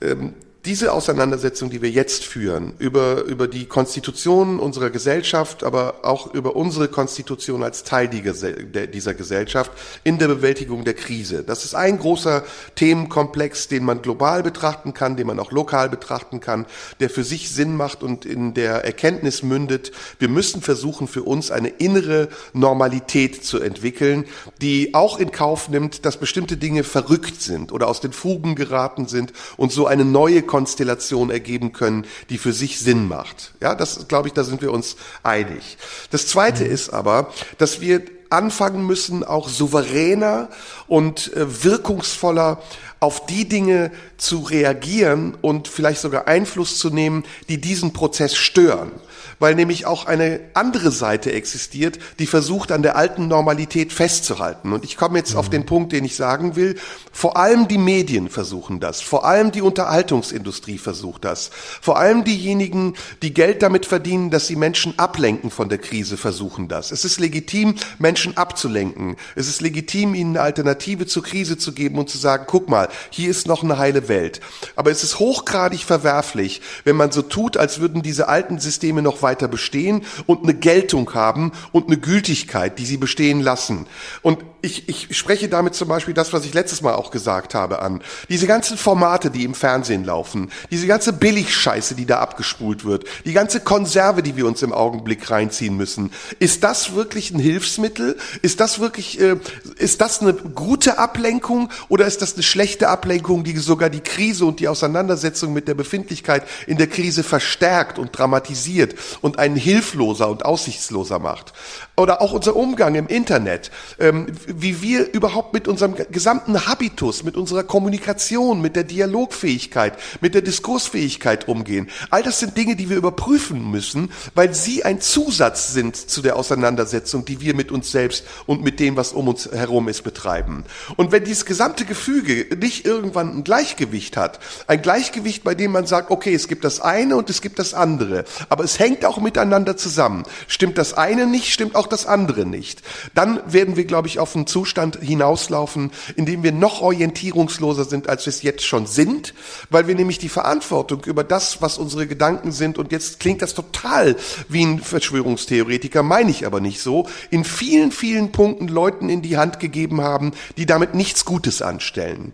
ähm, diese Auseinandersetzung, die wir jetzt führen, über, über die Konstitution unserer Gesellschaft, aber auch über unsere Konstitution als Teil dieser Gesellschaft in der Bewältigung der Krise. Das ist ein großer Themenkomplex, den man global betrachten kann, den man auch lokal betrachten kann, der für sich Sinn macht und in der Erkenntnis mündet, wir müssen versuchen, für uns eine innere Normalität zu entwickeln, die auch in Kauf nimmt, dass bestimmte Dinge verrückt sind oder aus den Fugen geraten sind und so eine neue Konstellation ergeben können, die für sich Sinn macht. Ja, das glaube ich, da sind wir uns einig. Das zweite mhm. ist aber, dass wir anfangen müssen, auch souveräner und äh, wirkungsvoller auf die Dinge zu reagieren und vielleicht sogar Einfluss zu nehmen, die diesen Prozess stören weil nämlich auch eine andere Seite existiert, die versucht, an der alten Normalität festzuhalten. Und ich komme jetzt mhm. auf den Punkt, den ich sagen will. Vor allem die Medien versuchen das, vor allem die Unterhaltungsindustrie versucht das, vor allem diejenigen, die Geld damit verdienen, dass sie Menschen ablenken von der Krise, versuchen das. Es ist legitim, Menschen abzulenken. Es ist legitim, ihnen eine Alternative zur Krise zu geben und zu sagen, guck mal, hier ist noch eine heile Welt. Aber es ist hochgradig verwerflich, wenn man so tut, als würden diese alten Systeme noch weiter bestehen und eine Geltung haben und eine Gültigkeit, die sie bestehen lassen. Und ich, ich spreche damit zum Beispiel das, was ich letztes Mal auch gesagt habe, an. Diese ganzen Formate, die im Fernsehen laufen, diese ganze Billigscheiße, die da abgespult wird, die ganze Konserve, die wir uns im Augenblick reinziehen müssen. Ist das wirklich ein Hilfsmittel? Ist das wirklich, äh, ist das eine gute Ablenkung oder ist das eine schlechte Ablenkung, die sogar die Krise und die Auseinandersetzung mit der Befindlichkeit in der Krise verstärkt und dramatisiert und einen hilfloser und aussichtsloser macht? Oder auch unser Umgang im Internet, ähm, wie wir überhaupt mit unserem gesamten Habitus, mit unserer Kommunikation, mit der Dialogfähigkeit, mit der Diskursfähigkeit umgehen. All das sind Dinge, die wir überprüfen müssen, weil sie ein Zusatz sind zu der Auseinandersetzung, die wir mit uns selbst und mit dem, was um uns herum ist, betreiben. Und wenn dieses gesamte Gefüge nicht irgendwann ein Gleichgewicht hat, ein Gleichgewicht, bei dem man sagt, okay, es gibt das eine und es gibt das andere, aber es hängt auch miteinander zusammen. Stimmt das eine nicht, stimmt auch das andere nicht. Dann werden wir, glaube ich, auf einen Zustand hinauslaufen, in dem wir noch orientierungsloser sind, als wir es jetzt schon sind, weil wir nämlich die Verantwortung über das, was unsere Gedanken sind, und jetzt klingt das total wie ein Verschwörungstheoretiker, meine ich aber nicht so, in vielen, vielen Punkten Leuten in die Hand gegeben haben, die damit nichts Gutes anstellen.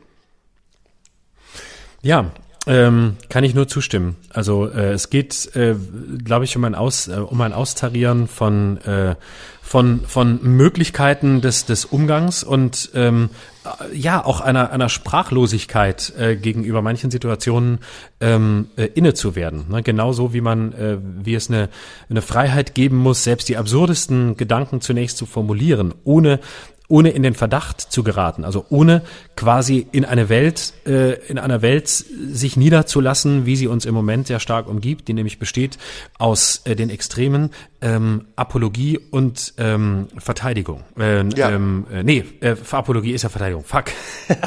Ja, ähm, kann ich nur zustimmen. Also äh, es geht, äh, glaube ich, um ein, Aus, äh, um ein Austarieren von, äh, von, von Möglichkeiten des, des Umgangs und ähm, äh, ja auch einer, einer Sprachlosigkeit äh, gegenüber manchen Situationen ähm, äh, inne zu werden. Ne? Genauso wie man, äh, wie es eine, eine Freiheit geben muss, selbst die absurdesten Gedanken zunächst zu formulieren, ohne ohne in den Verdacht zu geraten, also ohne quasi in eine Welt, äh, in einer Welt sich niederzulassen, wie sie uns im Moment sehr stark umgibt, die nämlich besteht aus äh, den Extremen ähm, Apologie und ähm, Verteidigung. Äh, ja. ähm, äh, nee, äh, Apologie ist ja Verteidigung. Fuck.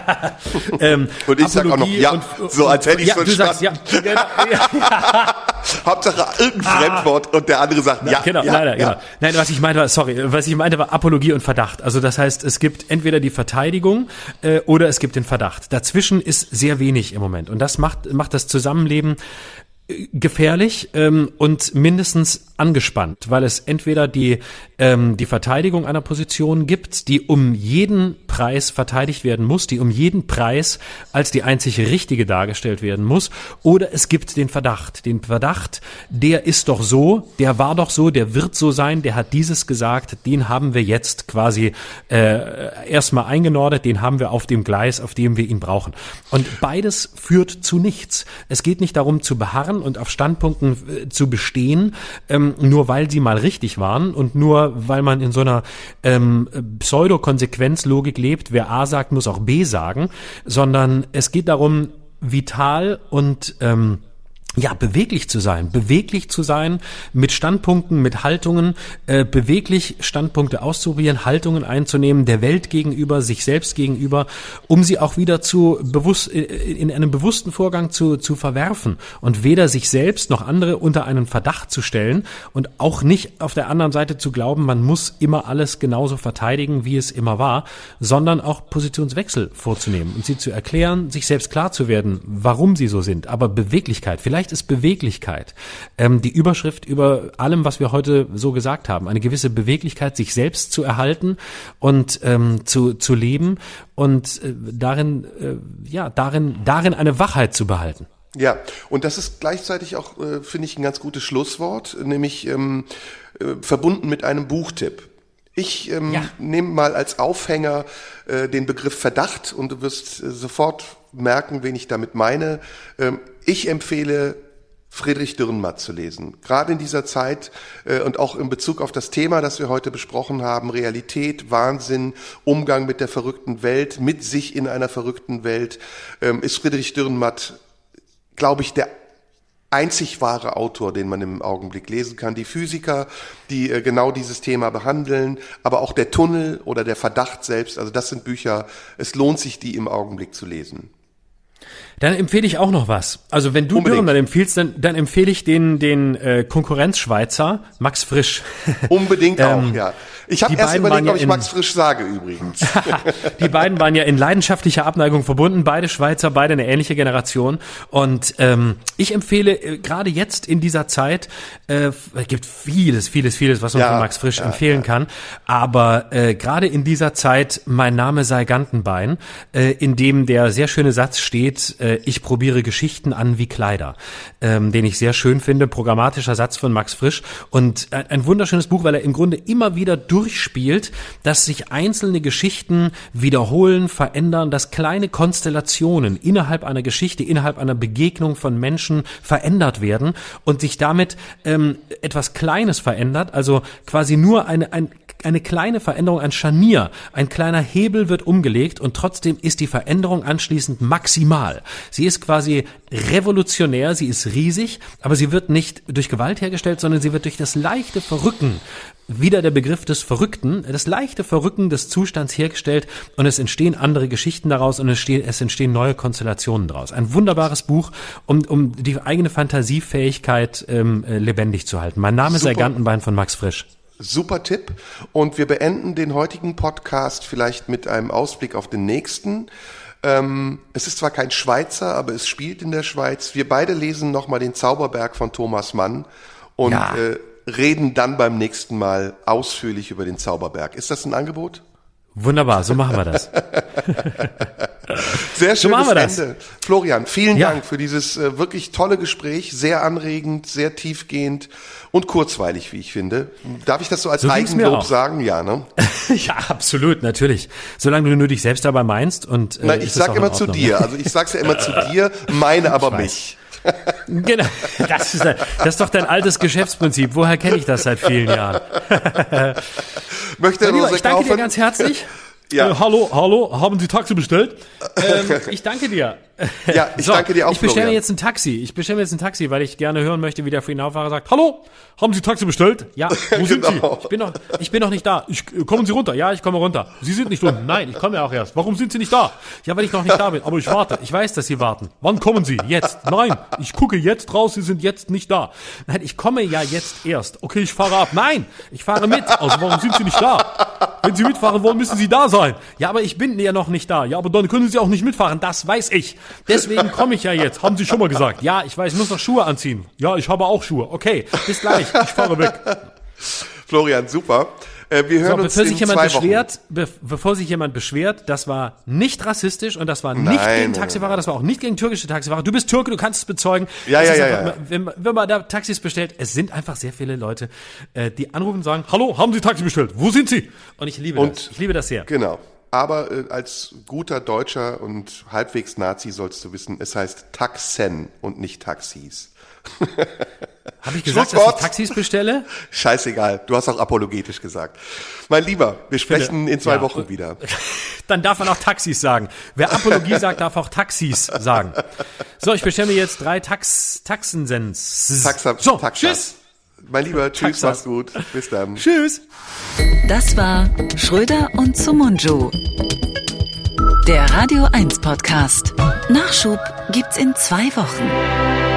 ähm, und ich sag auch noch ja, und, so als hätte ich ja. Du sagst, ja, ja. Hauptsache irgendein ah. Fremdwort und der andere sagt ja. Genau, ja, leider, ja. genau. Nein, was ich meinte war, sorry, was ich meinte war Apologie und Verdacht. Also das heißt, es gibt entweder die Verteidigung äh, oder es gibt den Verdacht. Dazwischen ist sehr wenig im Moment und das macht macht das Zusammenleben äh, gefährlich ähm, und mindestens angespannt, weil es entweder die, ähm, die Verteidigung einer Position gibt, die um jeden Preis verteidigt werden muss, die um jeden Preis als die einzig richtige dargestellt werden muss, oder es gibt den Verdacht. Den Verdacht, der ist doch so, der war doch so, der wird so sein, der hat dieses gesagt, den haben wir jetzt quasi äh, erstmal eingenordet, den haben wir auf dem Gleis, auf dem wir ihn brauchen. Und beides führt zu nichts. Es geht nicht darum zu beharren und auf Standpunkten äh, zu bestehen, ähm, nur weil sie mal richtig waren und nur weil man in so einer ähm, Pseudo-Konsequenzlogik lebt, wer A sagt, muss auch B sagen, sondern es geht darum, vital und ähm, ja, beweglich zu sein, beweglich zu sein, mit Standpunkten, mit Haltungen, äh, beweglich Standpunkte auszuprobieren, Haltungen einzunehmen, der Welt gegenüber, sich selbst gegenüber, um sie auch wieder zu bewusst, äh, in einem bewussten Vorgang zu, zu verwerfen und weder sich selbst noch andere unter einen Verdacht zu stellen und auch nicht auf der anderen Seite zu glauben, man muss immer alles genauso verteidigen, wie es immer war, sondern auch Positionswechsel vorzunehmen und sie zu erklären, sich selbst klar zu werden, warum sie so sind, aber Beweglichkeit, vielleicht Vielleicht ist Beweglichkeit ähm, die Überschrift über allem, was wir heute so gesagt haben. Eine gewisse Beweglichkeit, sich selbst zu erhalten und ähm, zu, zu leben und äh, darin, äh, ja, darin, darin eine Wachheit zu behalten. Ja, und das ist gleichzeitig auch, äh, finde ich, ein ganz gutes Schlusswort, nämlich ähm, äh, verbunden mit einem Buchtipp. Ich ähm, ja. nehme mal als Aufhänger äh, den Begriff Verdacht und du wirst äh, sofort merken, wen ich damit meine. Ähm, ich empfehle Friedrich Dürrenmatt zu lesen. Gerade in dieser Zeit äh, und auch in Bezug auf das Thema, das wir heute besprochen haben, Realität, Wahnsinn, Umgang mit der verrückten Welt, mit sich in einer verrückten Welt, ähm, ist Friedrich Dürrenmatt, glaube ich, der einzig wahre Autor, den man im Augenblick lesen kann. Die Physiker, die äh, genau dieses Thema behandeln, aber auch der Tunnel oder der Verdacht selbst, also das sind Bücher, es lohnt sich, die im Augenblick zu lesen. Dann empfehle ich auch noch was. Also wenn du Unbedingt. Dürren empfiehlst, dann, dann empfehle ich den, den äh, Konkurrenzschweizer Max Frisch. Unbedingt auch, ähm, ja. Ich habe erst überlegt, ob ich Max Frisch sage übrigens. die beiden waren ja in leidenschaftlicher Abneigung verbunden, beide Schweizer, beide eine ähnliche Generation. Und ähm, ich empfehle äh, gerade jetzt in dieser Zeit, äh, es gibt vieles, vieles, vieles, was man ja, von Max Frisch ja, empfehlen ja. kann. Aber äh, gerade in dieser Zeit, mein Name sei Gantenbein, äh, in dem der sehr schöne Satz steht, äh, ich probiere Geschichten an wie Kleider, ähm, den ich sehr schön finde, programmatischer Satz von Max Frisch. Und ein, ein wunderschönes Buch, weil er im Grunde immer wieder durchspielt, dass sich einzelne Geschichten wiederholen, verändern, dass kleine Konstellationen innerhalb einer Geschichte, innerhalb einer Begegnung von Menschen verändert werden und sich damit ähm, etwas Kleines verändert, also quasi nur eine, ein, eine kleine Veränderung, ein Scharnier, ein kleiner Hebel wird umgelegt und trotzdem ist die Veränderung anschließend maximal. Sie ist quasi revolutionär, sie ist riesig, aber sie wird nicht durch Gewalt hergestellt, sondern sie wird durch das leichte Verrücken wieder der Begriff des Verrückten, das leichte Verrücken des Zustands hergestellt und es entstehen andere Geschichten daraus und es, stehen, es entstehen neue Konstellationen daraus. Ein wunderbares Buch, um, um die eigene Fantasiefähigkeit ähm, äh, lebendig zu halten. Mein Name Super. ist Ergantenbein von Max Frisch. Super Tipp. Und wir beenden den heutigen Podcast vielleicht mit einem Ausblick auf den nächsten. Ähm, es ist zwar kein Schweizer, aber es spielt in der Schweiz. Wir beide lesen nochmal den Zauberberg von Thomas Mann und ja. äh, reden dann beim nächsten Mal ausführlich über den Zauberberg. Ist das ein Angebot? Wunderbar, so machen wir das. Sehr schönes so Ende. Florian, vielen ja. Dank für dieses äh, wirklich tolle Gespräch, sehr anregend, sehr tiefgehend und kurzweilig, wie ich finde. Darf ich das so als so Eigenlob sagen? Ja, ne? ja, absolut, natürlich. Solange du nur dich selbst dabei meinst und äh, Na, ich sag immer zu dir, also ich sag's ja immer zu dir, meine aber mich. Genau, das ist, das ist doch dein altes Geschäftsprinzip. Woher kenne ich das seit vielen Jahren? Möchte Lieber, ich danke kaufen? dir ganz herzlich. Ja. Äh, hallo, hallo, haben Sie Taxi bestellt? Ähm, ich danke dir. Ja, ich so, danke dir auch. Ich bestelle mir jetzt ein Taxi. Ich bestelle mir jetzt ein Taxi, weil ich gerne hören möchte, wie der Freenow-Fahrer sagt, hallo, haben Sie Taxi bestellt? Ja, wo sind genau. Sie? Ich bin noch, ich bin noch nicht da. Ich, kommen Sie runter? Ja, ich komme runter. Sie sind nicht unten. Nein, ich komme ja auch erst. Warum sind Sie nicht da? Ja, weil ich noch nicht da bin. Aber ich warte. Ich weiß, dass Sie warten. Wann kommen Sie? Jetzt. Nein, ich gucke jetzt raus. Sie sind jetzt nicht da. Nein, ich komme ja jetzt erst. Okay, ich fahre ab. Nein, ich fahre mit. Also warum sind Sie nicht da? Wenn Sie mitfahren wollen, müssen Sie da sein. Ja, aber ich bin ja noch nicht da. Ja, aber dann können Sie auch nicht mitfahren. Das weiß ich. Deswegen komme ich ja jetzt. Haben Sie schon mal gesagt. Ja, ich weiß, ich muss noch Schuhe anziehen. Ja, ich habe auch Schuhe. Okay, bis gleich. Ich fahre weg. Florian, super. Äh, wir hören so, uns bevor in sich jemand beschwert, be bevor sich jemand beschwert, das war nicht rassistisch und das war nicht nein, gegen Taxifahrer, das war auch nicht gegen türkische Taxifahrer. Du bist Türke, du kannst es bezeugen. Ja, ja, ja, einfach, ja. Wenn, wenn, man da Taxis bestellt, es sind einfach sehr viele Leute, äh, die anrufen und sagen, hallo, haben Sie Taxi bestellt? Wo sind Sie? Und ich liebe und, das. Ich liebe das sehr. Genau. Aber äh, als guter Deutscher und halbwegs Nazi sollst du wissen, es heißt Taxen und nicht Taxis. Habe ich gesagt, dass ich Taxis bestelle? Scheißegal, du hast auch apologetisch gesagt. Mein Lieber, wir sprechen Finde, in zwei ja, Wochen wieder. Dann darf man auch Taxis sagen. Wer Apologie sagt, darf auch Taxis sagen. So, ich bestelle mir jetzt drei Tax Taxensens. Taxa, so, Taxas. tschüss. Mein Lieber, tschüss, Taxas. mach's gut. Bis dann. Tschüss. Das war Schröder und Sumunju. Der Radio 1 Podcast. Nachschub gibt's in zwei Wochen.